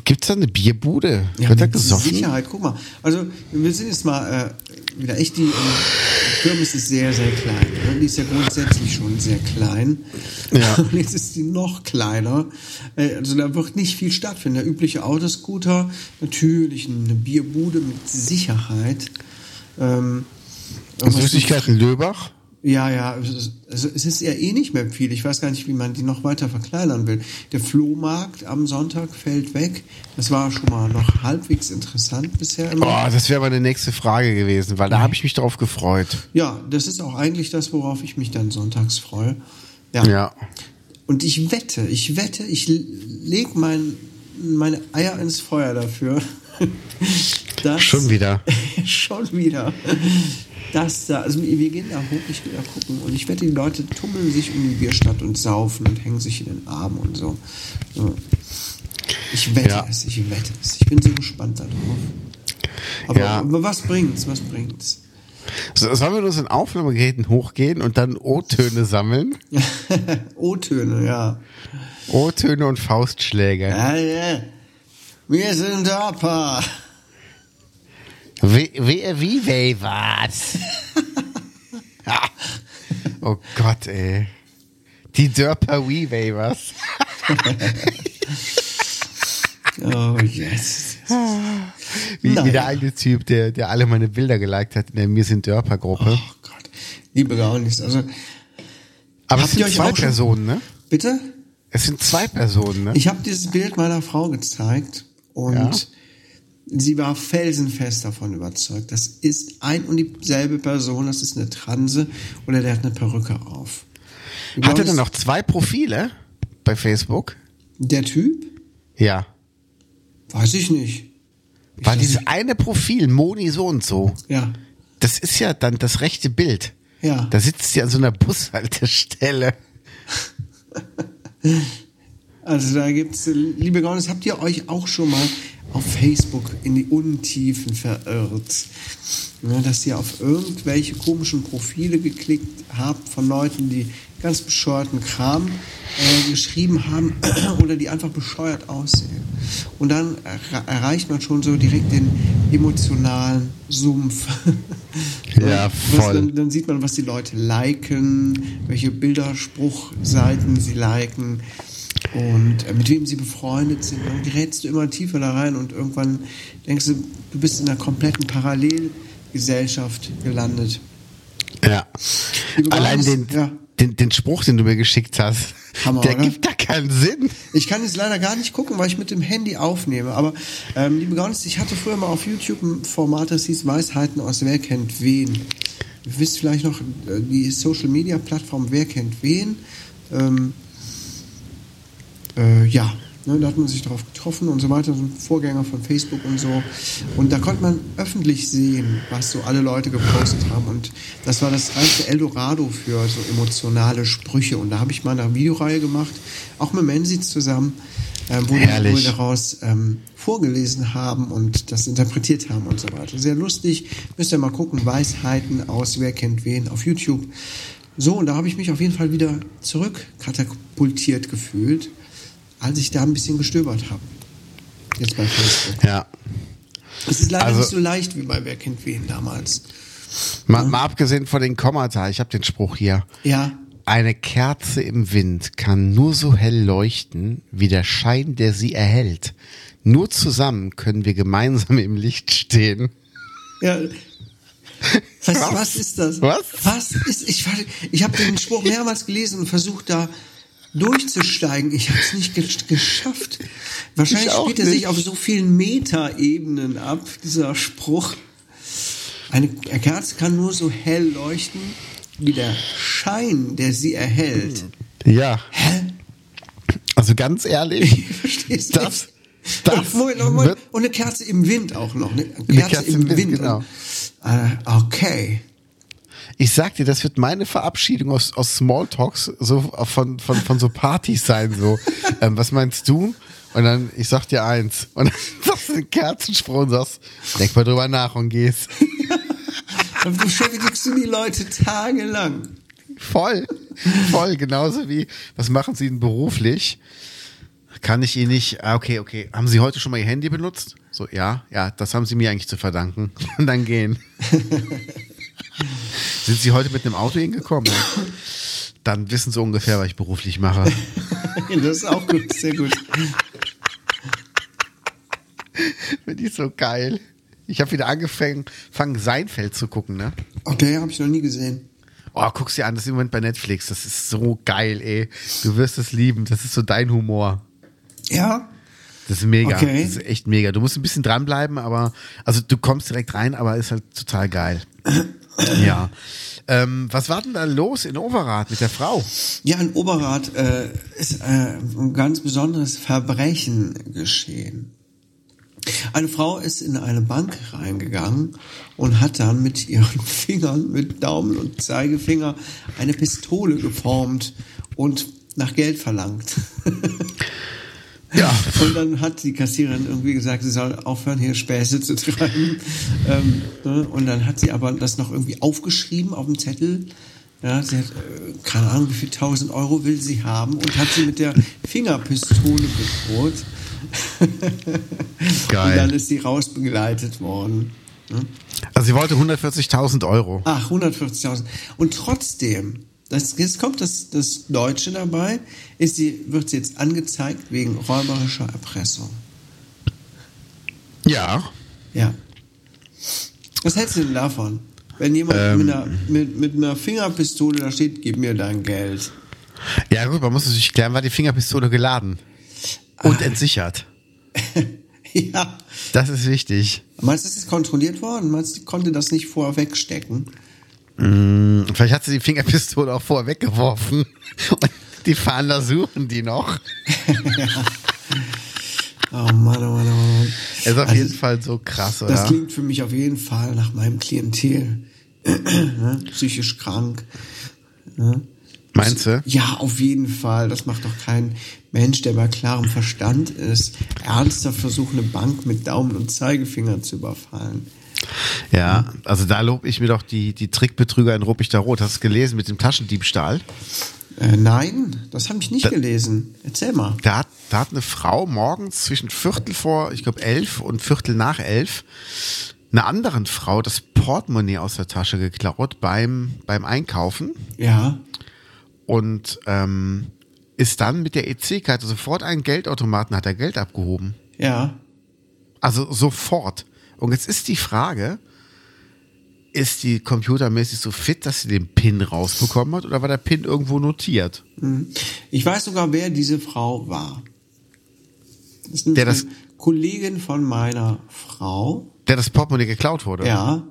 gibt's da eine Bierbude? Ja, wird da mit gesoffen? Sicherheit, guck mal. Also, wir sind jetzt mal äh, wieder echt, die ähm, Kirmes ist sehr, sehr klein. Ne? Die ist ja grundsätzlich schon sehr klein. Ja. Und jetzt ist die noch kleiner. Äh, also, da wird nicht viel stattfinden. Der übliche Autoscooter, natürlich eine Bierbude mit Sicherheit. Ähm, Süßigkeiten Löbach? Ja, ja, es ist- also es ist ja eh nicht mehr viel. Ich weiß gar nicht, wie man die noch weiter verkleinern will. Der Flohmarkt am Sonntag fällt weg. Das war schon mal noch halbwegs interessant bisher immer. Oh, das wäre meine nächste Frage gewesen, weil da habe ich mich drauf gefreut. Ja, das ist auch eigentlich das, worauf ich mich dann sonntags freue. Ja. Ja. Und ich wette, ich wette, ich leg mein, meine Eier ins Feuer dafür. Schon wieder. schon wieder. Dass da, also wir gehen da hoch, ich gehe da gucken und ich wette, die Leute tummeln sich um die Bierstadt und saufen und hängen sich in den Arm und so. Ich wette Ja. es, ich wette es. Ich bin so gespannt darauf. Aber, Ja. aber was bringt's, was bringt's? So, sollen wir uns in Aufnahmegeräten hochgehen und dann O-Töne sammeln? O-Töne, ja. O-Töne und Faustschläge. Ja, ja. Wir sind Dörper. Wie, wie, wie, wie, was? oh Gott, ey. Die Dörper Wee was? Oh, yes. Wie, Nein. wie der eine Typ, der, der alle meine Bilder geliked hat in der Mir sind Dörper Gruppe. Oh Gott. Liebe gar nichts. Also, Aber es sind euch zwei Personen, ne? bitte? Es sind zwei Personen, ne? Ich habe dieses Bild meiner Frau gezeigt und Ja. Sie war felsenfest davon überzeugt. Das ist ein und dieselbe Person, das ist eine Transe oder der hat eine Perücke auf. Du Hat er glaubst, denn noch zwei Profile bei Facebook? Der Typ? Ja. Weiß ich nicht. Ich weiß dieses nicht. eine Profil, Moni so und so, Ja. das ist ja dann das rechte Bild. Ja. Da sitzt sie an so einer Bushaltestelle. Also da gibt's, liebe Gaunis, habt ihr euch auch schon mal auf Facebook in die Untiefen verirrt? Ne, dass ihr auf irgendwelche komischen Profile geklickt habt von Leuten, die ganz bescheuerten Kram äh, geschrieben haben oder die einfach bescheuert aussehen. Und dann erre- erreicht man schon so direkt den emotionalen Sumpf. Ja, voll. Dann, dann sieht man, was die Leute liken, welche Bilderspruchseiten sie liken und äh, mit wem sie befreundet sind. Dann gerätst du immer tiefer da rein und irgendwann denkst du, du bist in einer kompletten Parallelgesellschaft gelandet. Ja. Allein den, ja. den, den Spruch, den du mir geschickt hast, Hammer, der oder? gibt da keinen Sinn. Ich kann jetzt leider gar nicht gucken, weil ich mit dem Handy aufnehme. Aber ähm, liebe Gaunis, ich hatte früher mal auf YouTube ein Format, das hieß Weisheiten aus Wer kennt wen. Ihr wisst vielleicht noch, äh, die Social Media Plattform Wer kennt wen. Ähm, äh, ja, ne, da hat man sich drauf getroffen und so weiter, so ein Vorgänger von Facebook und so. Und da konnte man öffentlich sehen, was so alle Leute gepostet haben. Und das war das reinste Eldorado für so emotionale Sprüche. Und da habe ich mal eine Videoreihe gemacht, auch mit Menzi zusammen, ähm, wo, die, Herrlich. wir daraus ähm, vorgelesen haben und das interpretiert haben und so weiter. Sehr lustig. Müsst ihr mal gucken. Weisheiten aus Wer kennt wen auf YouTube. So, und da habe ich mich auf jeden Fall wieder zurückkatapultiert gefühlt, als ich da ein bisschen gestöbert habe. Jetzt bei Facebook. Ja. Es ist leider Also- nicht so leicht wie bei Wer kennt wen damals. Mal, mal abgesehen von den Kommata, ich habe den Spruch hier. Ja, Eine Kerze im Wind kann nur so hell leuchten, wie der Schein, der sie erhellt. Nur zusammen können wir gemeinsam im Licht stehen. ja. Was, Was? was ist das? Was? Was ist, ich, ich habe den Spruch mehrmals gelesen und versucht da durchzusteigen. Ich habe es nicht ge geschafft. Wahrscheinlich spielt er sich auf so vielen Metaebenen ab, dieser Spruch. Eine Kerze kann nur so hell leuchten, wie der Schein, der sie erhält. Ja. Hä? Also ganz ehrlich, Ich versteh's Das- nicht. das und, Moment, Moment, und eine Kerze im Wind auch noch. Ne? Eine Kerze, Kerze im im Wind, Wind. genau. Äh, okay. Ich sag dir, das wird meine Verabschiedung aus, aus Smalltalks so von, von, von so Partys sein. So, ähm, was meinst du? Und dann, ich sag dir eins. Und dann sagst du einen Kerzenspruch und sagst, denk mal drüber nach und gehst. Dann beschäftigst du die Leute tagelang. Voll, voll, genauso wie, was machen Sie denn beruflich? Kann ich Ihnen nicht, ah, okay, okay, haben Sie heute schon mal Ihr Handy benutzt? So, ja, ja, das haben Sie mir eigentlich zu verdanken. Und dann gehen. Sind Sie heute mit einem Auto hingekommen? Dann wissen Sie ungefähr, was ich beruflich mache. Das ist auch gut, sehr gut. Finde ich so geil. Ich habe wieder angefangen, fangen Seinfeld zu gucken, ne? Okay, habe ich noch nie gesehen. Oh, guck's dir an, das ist im Moment bei Netflix. Das ist so geil, ey. Du wirst es lieben. Das ist so dein Humor. Ja? Das ist mega. Okay. Das ist echt mega. Du musst ein bisschen dranbleiben, aber, also du kommst direkt rein, aber ist halt total geil. Ja. Ähm, was war denn da los in Overath mit der Frau? Ja, in Oberrat äh, ist äh, ein ganz besonderes Verbrechen geschehen. Eine Frau ist in eine Bank reingegangen und hat dann mit ihren Fingern, mit Daumen und Zeigefinger, eine Pistole geformt und nach Geld verlangt. Ja. Und dann hat die Kassiererin irgendwie gesagt, sie soll aufhören, hier Späße zu treiben. Ähm, ne? Und dann hat sie aber das noch irgendwie aufgeschrieben auf dem Zettel. Ja, sie hat, äh, keine Ahnung, wie viel tausend Euro will sie haben und hat sie mit der Fingerpistole bedroht. Geil. Und dann ist sie rausbegleitet worden. Ne? Also sie wollte 140.000 Euro. Ach, 140.000. Und trotzdem, das, jetzt kommt das, das Deutsche dabei, ist sie, wird sie jetzt angezeigt wegen räuberischer Erpressung. Ja. Ja. Was hältst du denn davon? Wenn jemand Ähm. mit, einer, mit, mit einer Fingerpistole da steht, gib mir dein Geld. Ja gut, man muss natürlich klären, war die Fingerpistole geladen und entsichert. ja. Das ist wichtig. Meinst du, das ist kontrolliert worden? Meinst du, konnte das nicht vorher wegstecken? Hm, Vielleicht hat sie die Fingerpistole auch vorher weggeworfen. Und die Fahnder suchen die noch. Oh Mann, oh Mann, oh Mann. Ist auf Also, jeden Fall so krass, oder? Das klingt für mich auf jeden Fall nach meinem Klientel. ne? Psychisch krank. Ne? Meinst du? Ja, auf jeden Fall. Das macht doch kein Mensch, der bei klarem Verstand ist, ernsthaft versucht, eine Bank mit Daumen und Zeigefinger zu überfallen. Ja, also da lobe ich mir doch die, die Trickbetrüger in Ruppichter Rot. Hast du es gelesen mit dem Taschendiebstahl? Äh, nein, das habe ich nicht gelesen. Erzähl mal. Da hat, da hat eine Frau morgens zwischen Viertel vor, ich glaube, elf und Viertel nach elf einer anderen Frau das Portemonnaie aus der Tasche geklaut beim, beim Einkaufen Ja. und ähm, ist dann mit der EC-Karte sofort einen Geldautomaten, hat er Geld abgehoben. Ja. Also sofort. Und jetzt ist die Frage, ist die computermäßig so fit, dass sie den PIN rausbekommen hat oder war der PIN irgendwo notiert? Ich weiß sogar, wer diese Frau war. Das ist Der das- Kollegin von meiner Frau. Der das Portemonnaie geklaut wurde? Ja.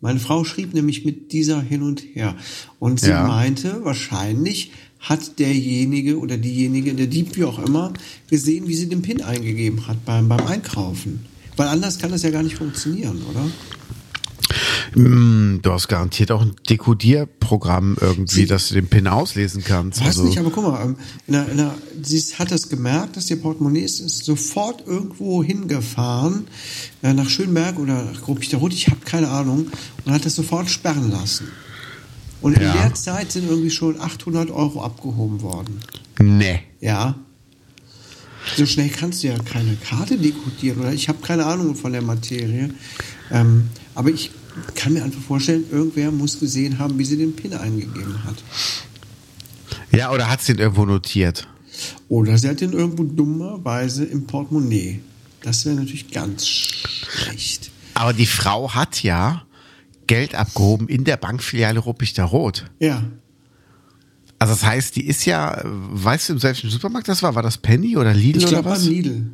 Meine Frau schrieb nämlich mit dieser hin und her. Und sie Ja. meinte, wahrscheinlich hat derjenige oder diejenige, der Dieb wie auch immer, gesehen, wie sie den PIN eingegeben hat beim, beim Einkaufen. Weil anders kann das ja gar nicht funktionieren, oder? Hm, Du hast garantiert auch ein Dekodierprogramm irgendwie, Sie- dass du den PIN auslesen kannst. Weiß Also, nicht, aber guck mal, ähm, in der, in der, sie hat das gemerkt, dass ihr Portemonnaie ist, ist sofort irgendwo hingefahren, äh, nach Schönberg oder nach Rot. ich habe keine Ahnung, und hat das sofort sperren lassen. Und in Ja. der Zeit sind irgendwie schon 800 Euro abgehoben worden. nee. Ja. So schnell kannst du ja keine Karte dekodieren, oder? Ich habe keine Ahnung von der Materie. Ähm, aber ich kann mir einfach vorstellen, irgendwer muss gesehen haben, wie sie den PIN eingegeben hat. Ja, oder hat sie den irgendwo notiert? Oder sie hat den irgendwo dummerweise im Portemonnaie. Das wäre natürlich ganz schlecht. Aber die Frau hat ja Geld abgehoben in der Bankfiliale Ruppichter Rot. Ja. Also das heißt, die ist ja, weißt du, in welchem Supermarkt das war? War das Penny oder Lidl Ich oder glaube was? Lidl.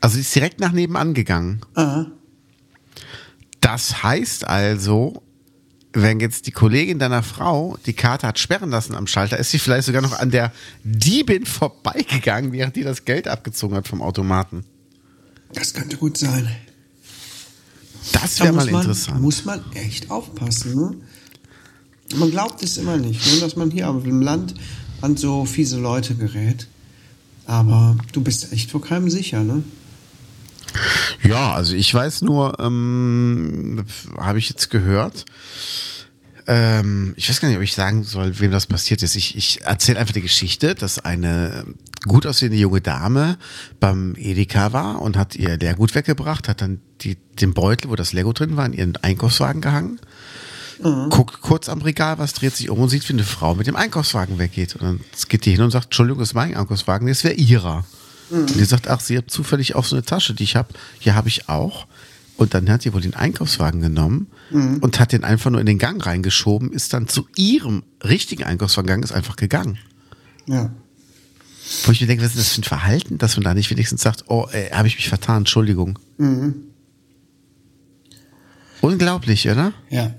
Also die ist direkt nach nebenan gegangen. Ah, Das heißt also, wenn jetzt die Kollegin deiner Frau die Karte hat sperren lassen am Schalter, ist sie vielleicht sogar noch an der Diebin vorbeigegangen, während die das Geld abgezogen hat vom Automaten. das könnte gut sein. Das Da wäre muss mal man, interessant. muss man echt aufpassen. Ne? Man glaubt es immer nicht, ne? dass man hier auf dem Land an so fiese Leute gerät. Aber du bist echt vor keinem sicher, ne? Ja, also ich weiß nur, ähm, habe ich jetzt gehört. Ähm, ich weiß gar nicht, ob ich sagen soll, wem das passiert ist. Ich, ich erzähle einfach die Geschichte, dass eine gut aussehende junge Dame beim Edeka war und hat ihr Leergut weggebracht, hat dann die, den Beutel, wo das Lego drin war, in ihren Einkaufswagen gehangen. Guckt kurz am Regal, was dreht sich um und sieht, wie eine Frau mit dem Einkaufswagen weggeht. Und dann geht die hin und sagt, Entschuldigung, das ist mein Einkaufswagen, das wäre ihrer. Und die sagt, ach, sie hat zufällig auch so eine Tasche, die ich habe. Ja, habe ich auch. Und dann hat sie wohl den Einkaufswagen genommen und hat den einfach nur in den Gang reingeschoben, ist dann zu ihrem richtigen Einkaufswagen gegangen, ist einfach gegangen. Ja. Wo ich mir denke, was ist das für ein Verhalten, dass man da nicht wenigstens sagt, oh, äh, habe ich mich vertan, Entschuldigung. Unglaublich, oder? Ja.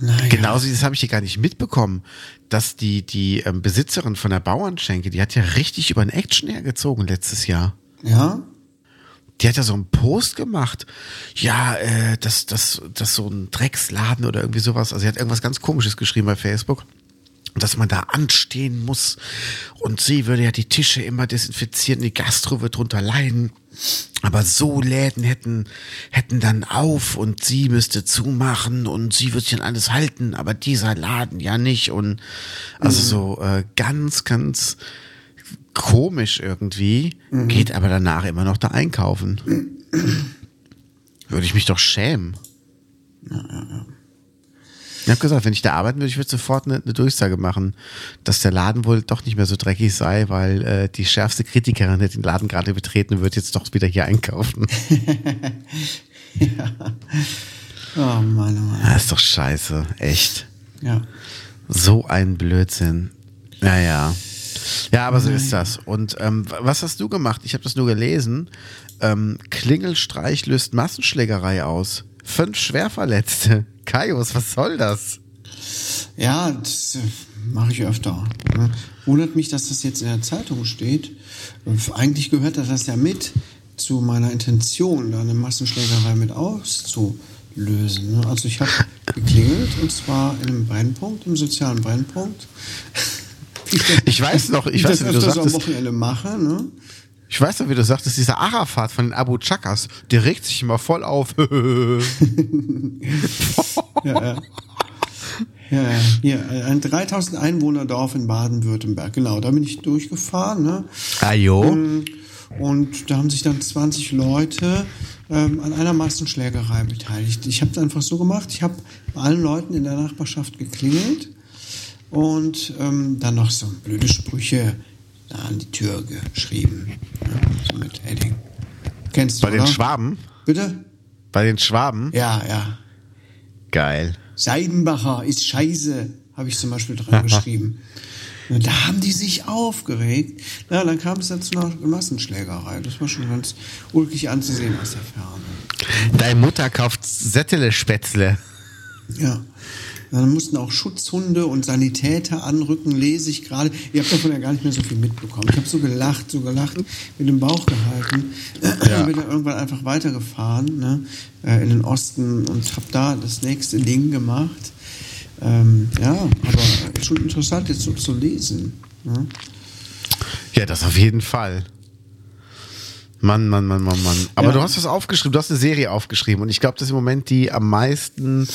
Naja. Genauso, das habe ich hier gar nicht mitbekommen, dass die, die ähm, Besitzerin von der Bauernschenke, die hat ja richtig über ein Action hergezogen letztes Jahr. Ja? Die hat ja so einen Post gemacht. Ja, äh, das, das, das so ein Drecksladen oder irgendwie sowas. Also sie hat irgendwas ganz komisches geschrieben bei Facebook. Dass man da anstehen muss. Und sie würde ja die Tische immer desinfizieren, die Gastro wird drunter leiden. Aber so Läden hätten, hätten dann auf und sie müsste zumachen und sie würde sich an alles halten, aber dieser Laden ja nicht. Und also so äh, ganz, ganz komisch irgendwie, geht aber danach immer noch da einkaufen. Würde ich mich doch schämen. Ich habe gesagt, wenn ich da arbeiten würde, ich würde sofort eine, eine Durchsage machen, dass der Laden wohl doch nicht mehr so dreckig sei, weil äh, die schärfste Kritikerin hat den Laden gerade betreten wird jetzt doch wieder hier einkaufen. Oh Mann, oh Mann. Das ist doch scheiße, echt. Ja. So ein Blödsinn. Naja. Ja, aber so ist das. Und ähm, was hast du gemacht? Ich habe das nur gelesen. Ähm, Klingelstreich löst Massenschlägerei aus. Fünf Schwerverletzte. Kaios, was soll das? Ja, das äh, mache ich öfter. Wundert mich, dass das jetzt in der Zeitung steht. Äh, Eigentlich gehört das ja mit zu meiner Intention, da eine Massenschlägerei mit auszulösen. ne? Also ich habe geklingelt und zwar in einem Brennpunkt, im sozialen Brennpunkt. Ich weiß noch, ich Wie weiß wie du öfters am Wochenende mache. Ne? ich weiß noch, wie du sagtest, dieser Arafat von den Abu Chakas, der regt sich immer voll auf. Ja, ja. Ja, ein 3000 Einwohner Dorf in Baden-Württemberg. Genau, da bin ich durchgefahren. Ne? Ajo. Und da haben sich dann 20 Leute ähm, an einer Massenschlägerei beteiligt. Ich habe es einfach so gemacht, ich habe bei allen Leuten in der Nachbarschaft geklingelt und ähm, dann noch so blöde Sprüche da an die Tür geschrieben. Ja, so mit Heading. Kennst du, Bei den oder? Schwaben? Bitte? Bei den Schwaben? Ja, ja. Geil. Seidenbacher ist scheiße, habe ich zum Beispiel dran geschrieben. Und da haben die sich aufgeregt. Na, dann kam es dann zu einer Massenschlägerei. Das war schon ganz ulkig anzusehen aus der Ferne. Deine Mutter kauft Sättele-Spätzle. Ja. Dann mussten auch Schutzhunde und Sanitäter anrücken, lese ich gerade. Ihr habt davon ja gar nicht mehr so viel mitbekommen. Ich habe so gelacht, so gelacht, mit dem Bauch gehalten. Ja. Bin dann irgendwann einfach weitergefahren ne, äh, in den Osten und habe da das nächste Ding gemacht. Ähm, ja, aber schon interessant jetzt so zu lesen. Ne? Ja, das auf jeden Fall. Mann, Mann, Mann, Mann, Mann. Aber Ja. du hast was aufgeschrieben, du hast eine Serie aufgeschrieben und ich glaube, das ist im Moment die am meisten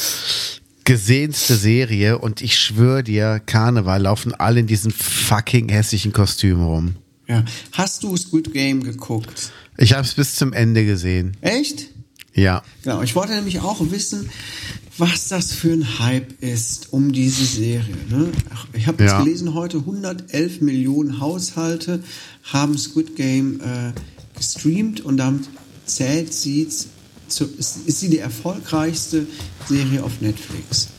gesehenste Serie und ich schwöre dir, Karneval laufen alle in diesen fucking hässlichen Kostümen rum. Ja. Hast du Squid Game geguckt? Ich habe es bis zum Ende gesehen. Echt? Ja. Genau, ich wollte nämlich auch wissen, was das für ein Hype ist um diese Serie. Ne? Ich habe jetzt Ja. gelesen heute, 111 Millionen Haushalte haben Squid Game äh, gestreamt und damit zählt sie zu, ist, ist sie die erfolgreichste Serie auf Netflix.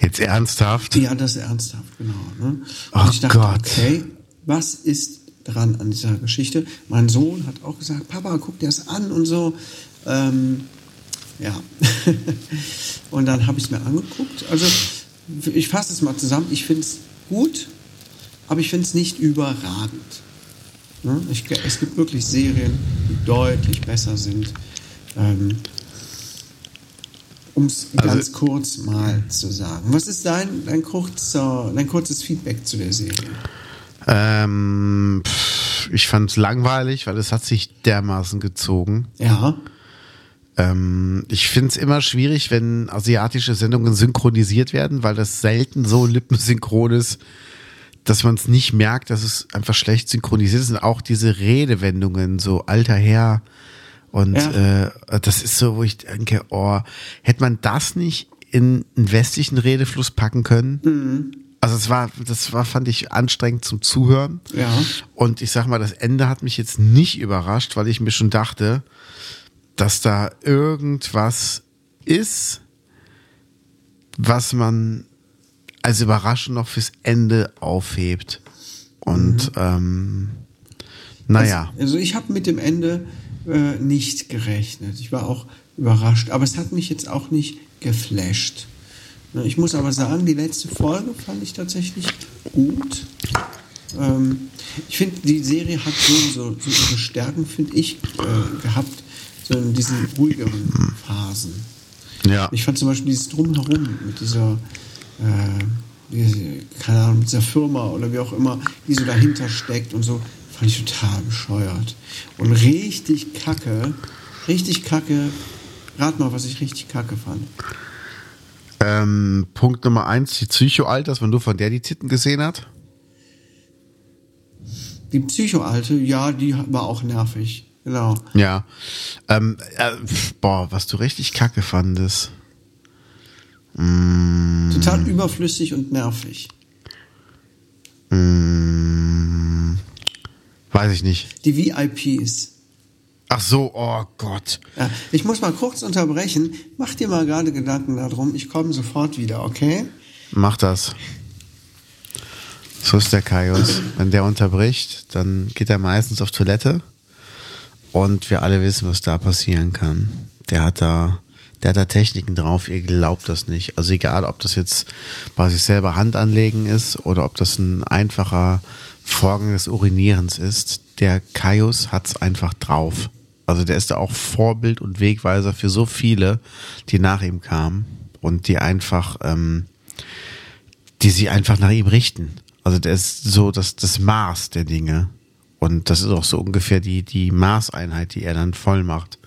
Jetzt ernsthaft? Ja, das ist ernsthaft, genau. Ne? Oh ich dachte, Gott. okay, was ist dran an dieser Geschichte? Mein Sohn hat auch gesagt, Papa, guck dir das an und so. Ähm, ja. und dann habe ich es mir angeguckt. Also, ich fasse es mal zusammen. Ich finde es gut, aber ich finde es nicht überragend. Ne? Ich, es gibt wirklich Serien, die deutlich besser sind. Ähm, um es Also- ganz kurz mal zu sagen. Was ist dein, dein, kurzer, dein kurzes Feedback zu der Serie? Ähm, ich fand es langweilig, weil es hat sich dermaßen gezogen. Ja, Ähm, ich finde es immer schwierig, wenn asiatische Sendungen synchronisiert werden, weil das selten so lippensynchron ist, dass man es nicht merkt, dass es einfach schlecht synchronisiert ist. Und auch diese Redewendungen, so alter Herr. Und Ja. äh, das ist so, wo ich denke, oh, hätte man das nicht in einen westlichen Redefluss packen können? Also es war, das war, fand ich anstrengend zum Zuhören. ja. Und ich sag mal, das Ende hat mich jetzt nicht überrascht, weil ich mir schon dachte, dass da irgendwas ist, was man als Überraschung noch fürs Ende aufhebt. Und ähm, naja. Also ich habe mit dem Ende äh, nicht gerechnet. Ich war auch überrascht. Aber es hat mich jetzt auch nicht geflasht. Ne, Ich muss aber sagen, die letzte Folge fand ich tatsächlich gut. Ähm, ich finde, die Serie hat so, so, so ihre Stärken, finde ich, äh, gehabt, so in diesen ruhigeren Phasen. Ja. Ich fand zum Beispiel dieses Drumherum mit dieser, äh, keine Ahnung, mit dieser Firma oder wie auch immer, die so dahinter steckt und so, fand ich total bescheuert. Und richtig kacke, richtig kacke, rat mal, was ich richtig kacke fand. Ähm, Punkt Nummer eins, die Psycho-Alters, wenn du von der die Titten gesehen hast. Die Psycho-Alte, ja, die war auch nervig. Genau. Ja. Ähm, äh, boah, was du richtig kacke fandest. Mm, Total überflüssig und nervig. mm, weiß ich nicht. Die VIPs. Ach so, oh Gott. Ja, ich muss mal kurz unterbrechen. Mach dir mal gerade Gedanken darum. Ich komme sofort wieder, okay? Mach das. So ist der Kaius. Wenn der unterbricht, dann geht er meistens auf Toilette. Und wir alle wissen, was da passieren kann. Der hat da, der hat da Techniken drauf, ihr glaubt das nicht. Also egal, ob das jetzt bei sich selber Hand anlegen ist oder ob das ein einfacher Vorgang des Urinierens ist, der Kaius hat's einfach drauf. Also der ist da auch Vorbild und Wegweiser für so viele, die nach ihm kamen und die einfach, ähm, die sich einfach nach ihm richten. Also der ist so das, das Maß der Dinge. Und das ist auch so ungefähr die, die Maßeinheit, die er dann voll macht.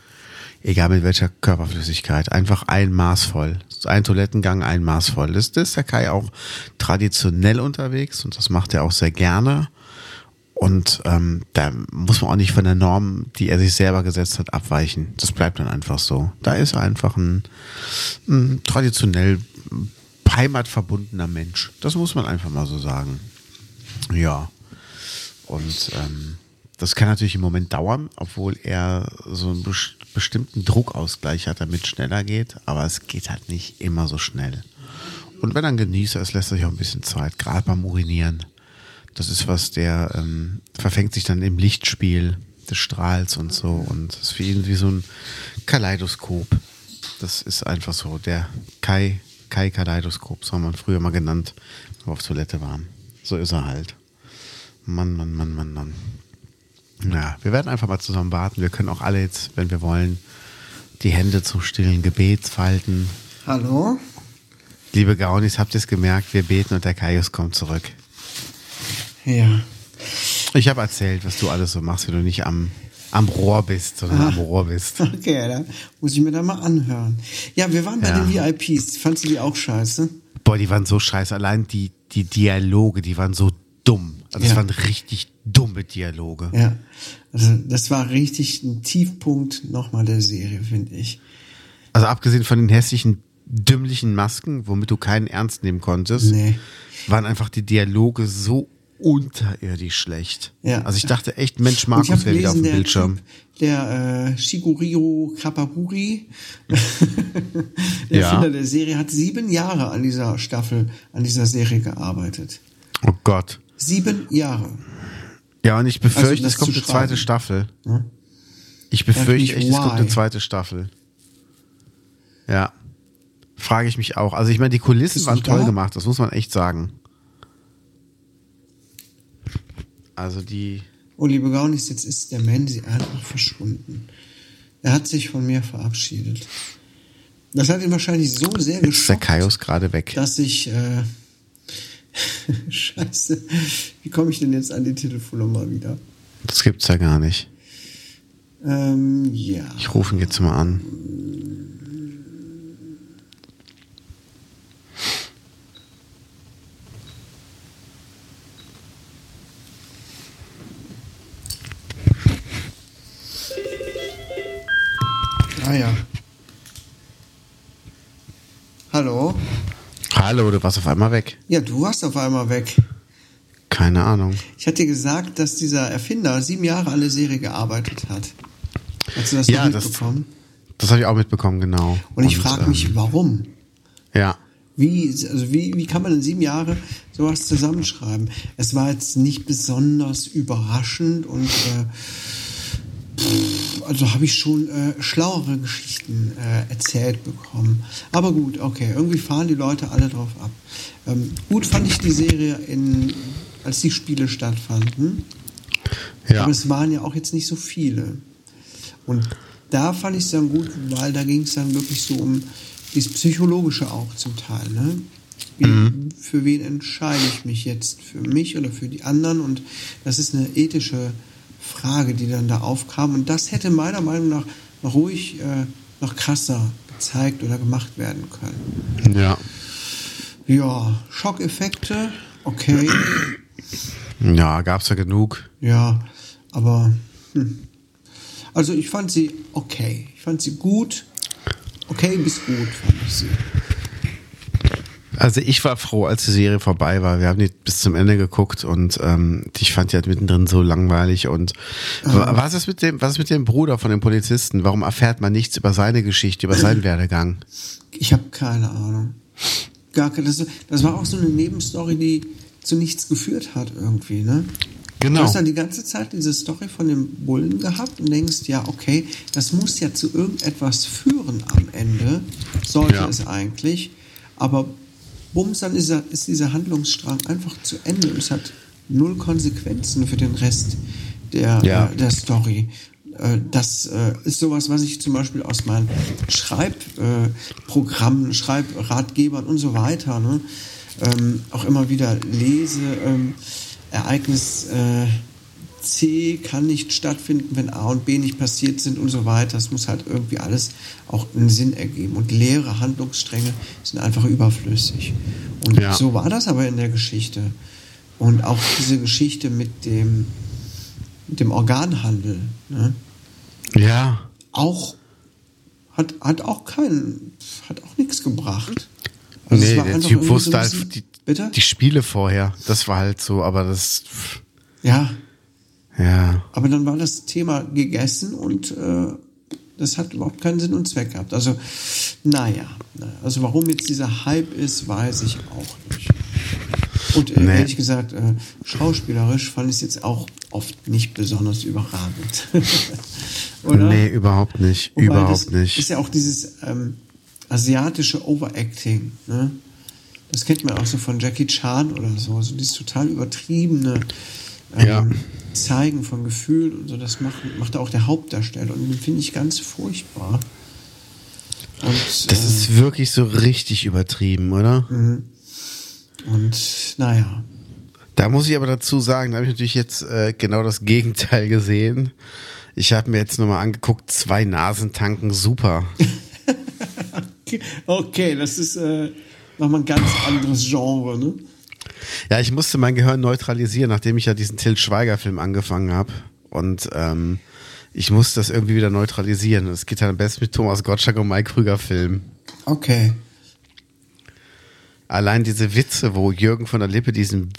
Egal mit welcher Körperflüssigkeit. Einfach ein Maß voll. Ein Toilettengang, ein Maß voll. Das, das ist der Kai auch traditionell unterwegs und das macht er auch sehr gerne. Und ähm, da muss man auch nicht von der Norm, die er sich selber gesetzt hat, abweichen. Das bleibt dann einfach so. Da ist er einfach ein, ein traditionell heimatverbundener Mensch. Das muss man einfach mal so sagen. Ja. Und ähm, das kann natürlich im Moment dauern, obwohl er so einen bes- bestimmten Druckausgleich hat, damit es schneller geht. Aber es geht halt nicht immer so schnell. Und wenn ein Genießer ist, lässt er sich auch ein bisschen Zeit, gerade beim Urinieren. Das ist was, der ähm, verfängt sich dann im Lichtspiel des Strahls und so. Und es ist für ihn wie so ein Kaleidoskop. Das ist einfach so. Der Kai, Kai Kaleidoskop, so haben wir ihn früher mal genannt, wenn wir auf Toilette waren. So ist er halt. Mann, Mann, Mann, Mann, Mann. Ja, wir werden einfach mal zusammen warten. Wir können auch alle jetzt, wenn wir wollen, die Hände zum stillen Gebet falten. Hallo? Liebe Gaunis, habt ihr es gemerkt? Wir beten und der Kaius kommt zurück. Ja. Ich habe erzählt, was du alles so machst, wenn du nicht am, am Rohr bist, sondern am Rohr bist. Okay, da muss ich mir da mal anhören. Ja, wir waren bei Ja. den VIPs. Fandst du die auch scheiße? Boah, die waren so scheiße. Allein die, die Dialoge, die waren so dumm. Also das Ja. waren richtig dumme Dialoge. Ja. Also, das war richtig ein Tiefpunkt nochmal der Serie, finde ich. Also abgesehen von den hässlichen, dümmlichen Masken, womit du keinen ernst nehmen konntest, Nee. waren einfach die Dialoge so unterirdisch schlecht. Ja. Also ich dachte echt, Mensch, Markus wäre wieder auf dem der, Bildschirm. Der äh, Shiguriro Kapahuri, der Ja. Erfinder der Serie, hat sieben Jahre an dieser Staffel, an dieser Serie gearbeitet. Oh Gott. Sieben Jahre. Ja, und ich befürchte, Also es kommt eine zweite. Staffel. Ja. Ich befürchte echt, es kommt eine zweite Staffel. Ja. Frage ich mich auch. Also ich meine, die Kulissen Bist du waren toll da? gemacht, das muss man echt sagen. Also die. Oh, liebe Gaunis, jetzt ist der Menzi einfach verschwunden. Er hat sich von mir verabschiedet. Das hat ihn wahrscheinlich so sehr Jetzt ist der geschockt, Kaius gerade weg. dass ich... Äh, Scheiße, wie komme ich denn jetzt an die Telefonnummer wieder? Das gibt's ja gar nicht. Ähm, ja. Ich rufe ihn jetzt mal an. Ah ja. Hallo? Hallo, du warst auf einmal weg. Ja, du warst auf einmal weg. Keine Ahnung. Ich hatte dir gesagt, dass dieser Erfinder sieben Jahre an der Serie gearbeitet hat. Hast du das Ja, noch das- mitbekommen? Das habe ich auch mitbekommen, genau. Und ich frage ähm, mich, warum? Ja. Wie, also wie, wie kann man in sieben Jahre sowas zusammenschreiben? Es war jetzt nicht besonders überraschend und äh, Also habe ich schon äh, schlauere Geschichten äh, erzählt bekommen. Aber gut, okay, irgendwie fahren die Leute alle drauf ab. Ähm, gut fand ich die Serie, in, als die Spiele stattfanden. Ja. Aber es waren ja auch jetzt nicht so viele. Und da fand ich es dann gut, weil da ging es dann wirklich so um dieses Psychologische auch zum Teil. Ne? Wie, Für wen entscheide ich mich jetzt? Für mich oder für die anderen? Und das ist eine ethische Frage, die dann da aufkam. Und das hätte meiner Meinung nach noch ruhig äh, noch krasser gezeigt oder gemacht werden können. Ja. Ja, Schockeffekte, okay. Ja, gab's ja genug. Ja, aber hm. also ich fand sie okay. Ich fand sie gut. Okay bis gut fand ich sie. Also ich war froh, als die Serie vorbei war. Wir haben die bis zum Ende geguckt und ähm, ich fand die halt mittendrin so langweilig. Und wa- was ist mit dem, was ist mit dem Bruder von dem Polizisten? Warum erfährt man nichts über seine Geschichte, über seinen Werdegang? Ich habe keine Ahnung. Gar keine, das, das war auch so eine Nebenstory, die zu nichts geführt hat irgendwie, ne? Genau. Du hast dann die ganze Zeit diese Story von dem Bullen gehabt und denkst, ja, okay, das muss ja zu irgendetwas führen am Ende. Sollte Ja. es eigentlich. Aber bums, dann ist, er, ist dieser Handlungsstrang einfach zu Ende. Und es hat null Konsequenzen für den Rest der, Ja. äh, der Story. Äh, Das äh, ist sowas, was ich zum Beispiel aus meinen Schreibprogrammen, äh, Schreibratgebern und so weiter ne, ähm, auch immer wieder lese. Ähm, Ereignis äh, C kann nicht stattfinden, wenn A und B nicht passiert sind und so weiter. Es muss halt irgendwie alles auch einen Sinn ergeben. Und leere Handlungsstränge sind einfach überflüssig. Und Ja. so war das aber in der Geschichte. Und auch diese Geschichte mit dem, mit dem Organhandel, ne? Ja. auch hat, hat auch keinen, hat auch nichts gebracht. Also nee, der Typ wusste so halt die, die Spiele vorher. Das war halt so, aber das, ja, ja. aber dann war das Thema gegessen und äh, das hat überhaupt keinen Sinn und Zweck gehabt. Also, naja, also warum jetzt dieser Hype ist, weiß ich auch nicht. Und äh, Nee. ehrlich gesagt, äh, schauspielerisch fand ich es jetzt auch oft nicht besonders überragend. Oder? Nee, überhaupt nicht. Wobei überhaupt das nicht. ist ja auch dieses ähm, asiatische Overacting. Ne? Das kennt man auch so von Jackie Chan oder so. So dieses total übertriebene ähm, Ja. Zeigen von Gefühlen und so. Das macht, macht auch der Hauptdarsteller. Und den finde ich ganz furchtbar. Und, Das äh, ist wirklich so richtig übertrieben, oder? und naja. Da muss ich aber dazu sagen, da habe ich natürlich jetzt äh, genau das Gegenteil gesehen. Ich habe mir jetzt nochmal angeguckt, zwei Nasen tanken super. Okay, okay das ist äh, nochmal ein ganz anderes Genre. Ne? Ja, ich musste mein Gehirn neutralisieren, nachdem ich ja diesen Till Schweiger-Film angefangen habe. Und ähm, ich muss das irgendwie wieder neutralisieren. Es geht dann am besten mit Thomas Gottschalk und Mike Krüger-Film. Okay. Allein diese Witze, wo Jürgen von der Lippe diesen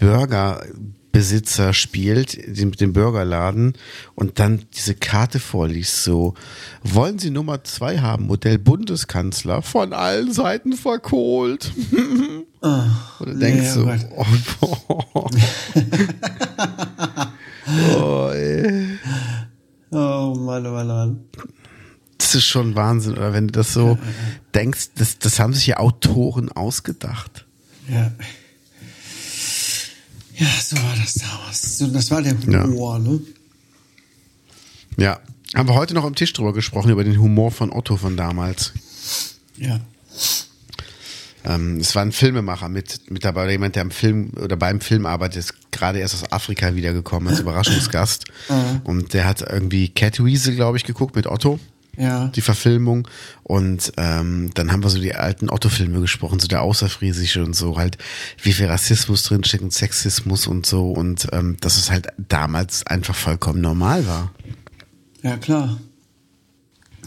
Burgerbesitzer spielt, den, mit dem Burgerladen, und dann diese Karte vorliest, so, wollen Sie Nummer zwei haben, Modell Bundeskanzler, von allen Seiten verkohlt. und du denkst ja, so, Gott. oh, oh, ey. Oh Mann, oh Mann, oh Mann. Das ist schon Wahnsinn, oder wenn du das so denkst, das, das haben sich ja Autoren ausgedacht. Ja. Ja, so war das damals. Das war der Ja. Humor, ne? Ja. Haben wir heute noch am Tisch drüber gesprochen, über den Humor von Otto von damals. Ja. Ähm, es war ein Filmemacher mit, mit dabei, oder jemand, der am Film oder beim Film arbeitet, ist gerade erst aus Afrika wiedergekommen als Überraschungsgast. Und der hat irgendwie Catweasel, glaube ich, geguckt mit Otto. Ja. Die Verfilmung. Und ähm, dann haben wir so die alten Otto-Filme gesprochen, so der Außerfriesische und so, halt, wie viel Rassismus drinsteckt und Sexismus und so. Und ähm, dass es halt damals einfach vollkommen normal war. Ja, klar.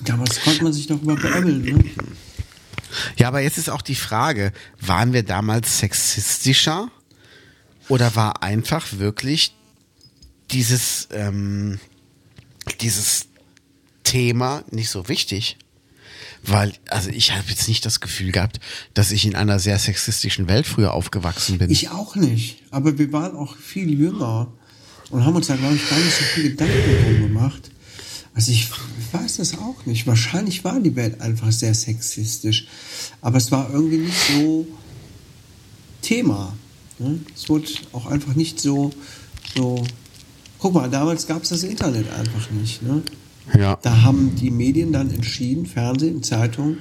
Damals konnte man sich darüber beömmeln, ne? Ja, aber jetzt ist auch die Frage, waren wir damals sexistischer oder war einfach wirklich dieses, ähm, dieses Thema nicht so wichtig? Weil, also ich habe jetzt nicht das Gefühl gehabt, dass ich in einer sehr sexistischen Welt früher aufgewachsen bin. Ich auch nicht. Aber wir waren auch viel jünger und haben uns da, glaube ich, gar nicht so viel Gedanken drum gemacht. Also ich, weiß es auch nicht. Wahrscheinlich war die Welt einfach sehr sexistisch. Aber es war irgendwie nicht so Thema. Ne? Es wurde auch einfach nicht so, so. Guck mal, damals gab es das Internet einfach nicht. Ne? Ja. Da haben die Medien dann entschieden, Fernsehen, Zeitung,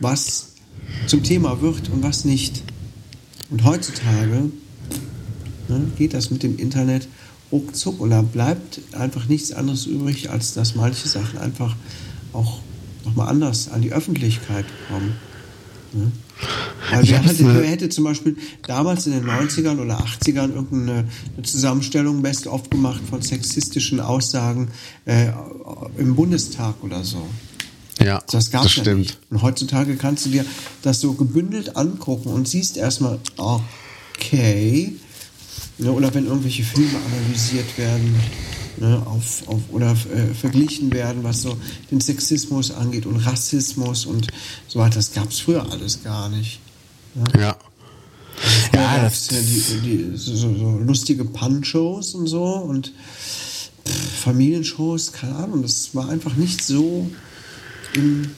was zum Thema wird und was nicht. Und heutzutage ne, geht das mit dem Internet ruckzuck und da bleibt einfach nichts anderes übrig, als dass manche Sachen einfach auch nochmal anders an die Öffentlichkeit kommen. Ne? Weil Ich wer, hab's hätte, zum Beispiel damals in den 90ern oder 80ern irgendeine eine Zusammenstellung best of gemacht von sexistischen Aussagen äh, im Bundestag oder so? Ja, Das gab das es ja stimmt. nicht. Und heutzutage kannst du dir das so gebündelt angucken und siehst erstmal, okay. Ne, oder wenn irgendwelche Filme analysiert werden ne, auf, auf, oder äh, verglichen werden, was so den Sexismus angeht und Rassismus und so weiter. Das gab es früher alles gar nicht. Ja. Früher Ja, das- ja die, die, so, so, lustige Punch-Shows und so und pff, Familienshows, keine Ahnung. Das war einfach nicht so im,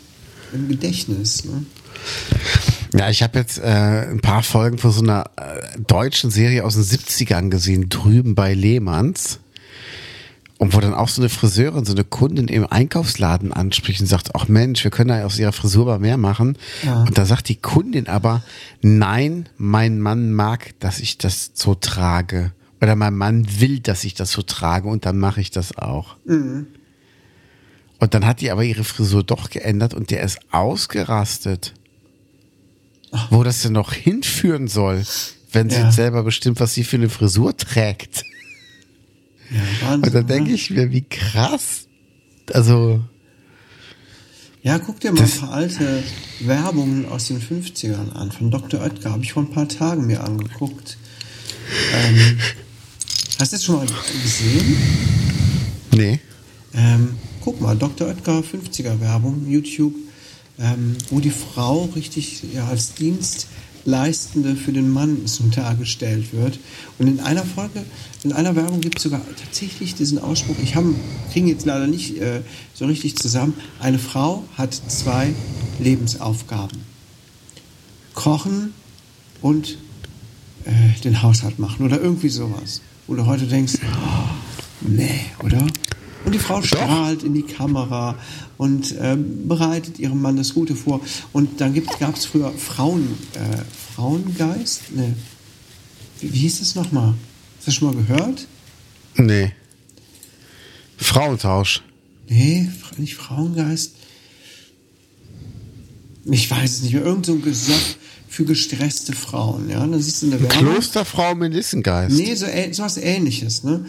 im Gedächtnis. Ne? Ja, ich habe jetzt äh, ein paar Folgen von so einer äh, deutschen Serie aus den 70ern gesehen, drüben bei Lehmanns. Und wo dann auch so eine Friseurin, so eine Kundin im Einkaufsladen anspricht und sagt, ach Mensch, wir können da aus ihrer Frisur mal mehr machen. Ja. Und da sagt die Kundin aber, nein, mein Mann mag, dass ich das so trage. Oder mein Mann will, dass ich das so trage und dann mache ich das auch. Und dann hat die aber ihre Frisur doch geändert und der ist ausgerastet. Wo das denn noch hinführen soll, wenn sie Ja. selber bestimmt, was sie für eine Frisur trägt. Ja, Wahnsinn, Und dann denke ne? ich mir, wie krass. Also, Ja, guck dir mal ein paar alte Werbungen aus den 50ern an. Von Dr. Oetker habe ich vor ein paar Tagen mir angeguckt. Ähm, hast du das schon mal gesehen? nee. Ähm, guck mal, Dr. Oetker 50er Werbung, YouTube, ähm, wo die Frau richtig ja, als Dienstleistende für den Mann so dargestellt wird. Und in einer Folge, in einer Werbung gibt es sogar tatsächlich diesen Ausspruch, ich habe kriegen jetzt leider nicht äh, so richtig zusammen, eine Frau hat zwei Lebensaufgaben. Kochen und äh, den Haushalt machen oder irgendwie sowas. Wo du heute denkst, oh, nee, oder? Und die Frau strahlt in die Kamera und ähm, bereitet ihrem Mann das Gute vor. Und dann gab es früher Frauen, äh, Frauengeist? Nee. Wie, wie hieß das nochmal? Hast du das schon mal gehört? Nee. Frauentausch. Nee, nicht Frauengeist. Ich weiß es nicht mehr. Irgend so ein Gesöff für gestresste Frauen. Ja, dann siehst du eine Werbung. Klosterfrau Melissengeist. Nee, so, äh- so was ähnliches, ne?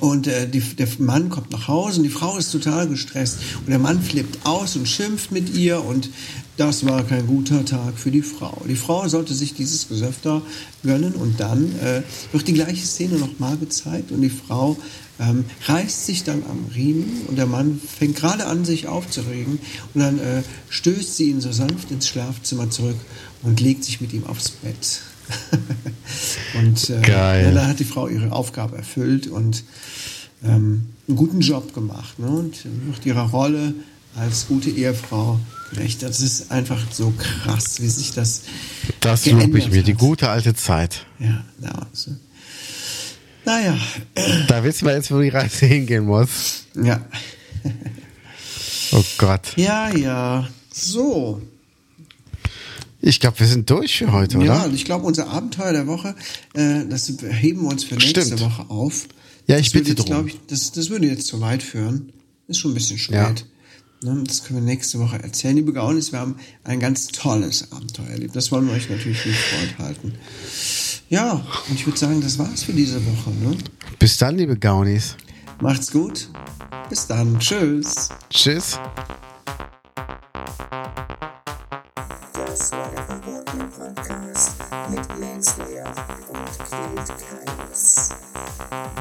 Und äh, die, der Mann kommt nach Hause und die Frau ist total gestresst. Und der Mann flippt aus und schimpft mit ihr und das war kein guter Tag für die Frau. Die Frau sollte sich dieses Gesöff da gönnen und dann äh, wird die gleiche Szene nochmal gezeigt und die Frau ähm, reißt sich dann am Riemen und der Mann fängt gerade an, sich aufzuregen und dann äh, stößt sie ihn so sanft ins Schlafzimmer zurück und legt sich mit ihm aufs Bett. und äh. Ja, da hat die Frau ihre Aufgabe erfüllt und ähm, einen guten Job gemacht. Ne? Und wird ihrer Rolle als gute Ehefrau gerecht. Das ist einfach so krass, wie sich das Das lobe ich mir, die gute alte Zeit. Ja, damals. ne? Naja, Da wissen wir jetzt, wo die Reise hingehen muss. ja. Oh Gott. Ja, ja. So. Ich glaube, wir sind durch für heute, oder? Ja, ich glaube, unser Abenteuer der Woche, äh, das heben wir uns für nächste Stimmt. Woche auf. Ja, ich das bitte jetzt, drum. ich, das, das würde jetzt zu weit führen. Ist schon ein bisschen spät. Ne, das können wir nächste Woche erzählen. Liebe Gaunis, wir haben ein ganz tolles Abenteuer erlebt. Das wollen wir euch natürlich nicht vorenthalten. Ja, und ich würde sagen, das war's für diese Woche. Ne? Bis dann, liebe Gaunis. Macht's gut. Bis dann. Tschüss. Tschüss. Podcast mit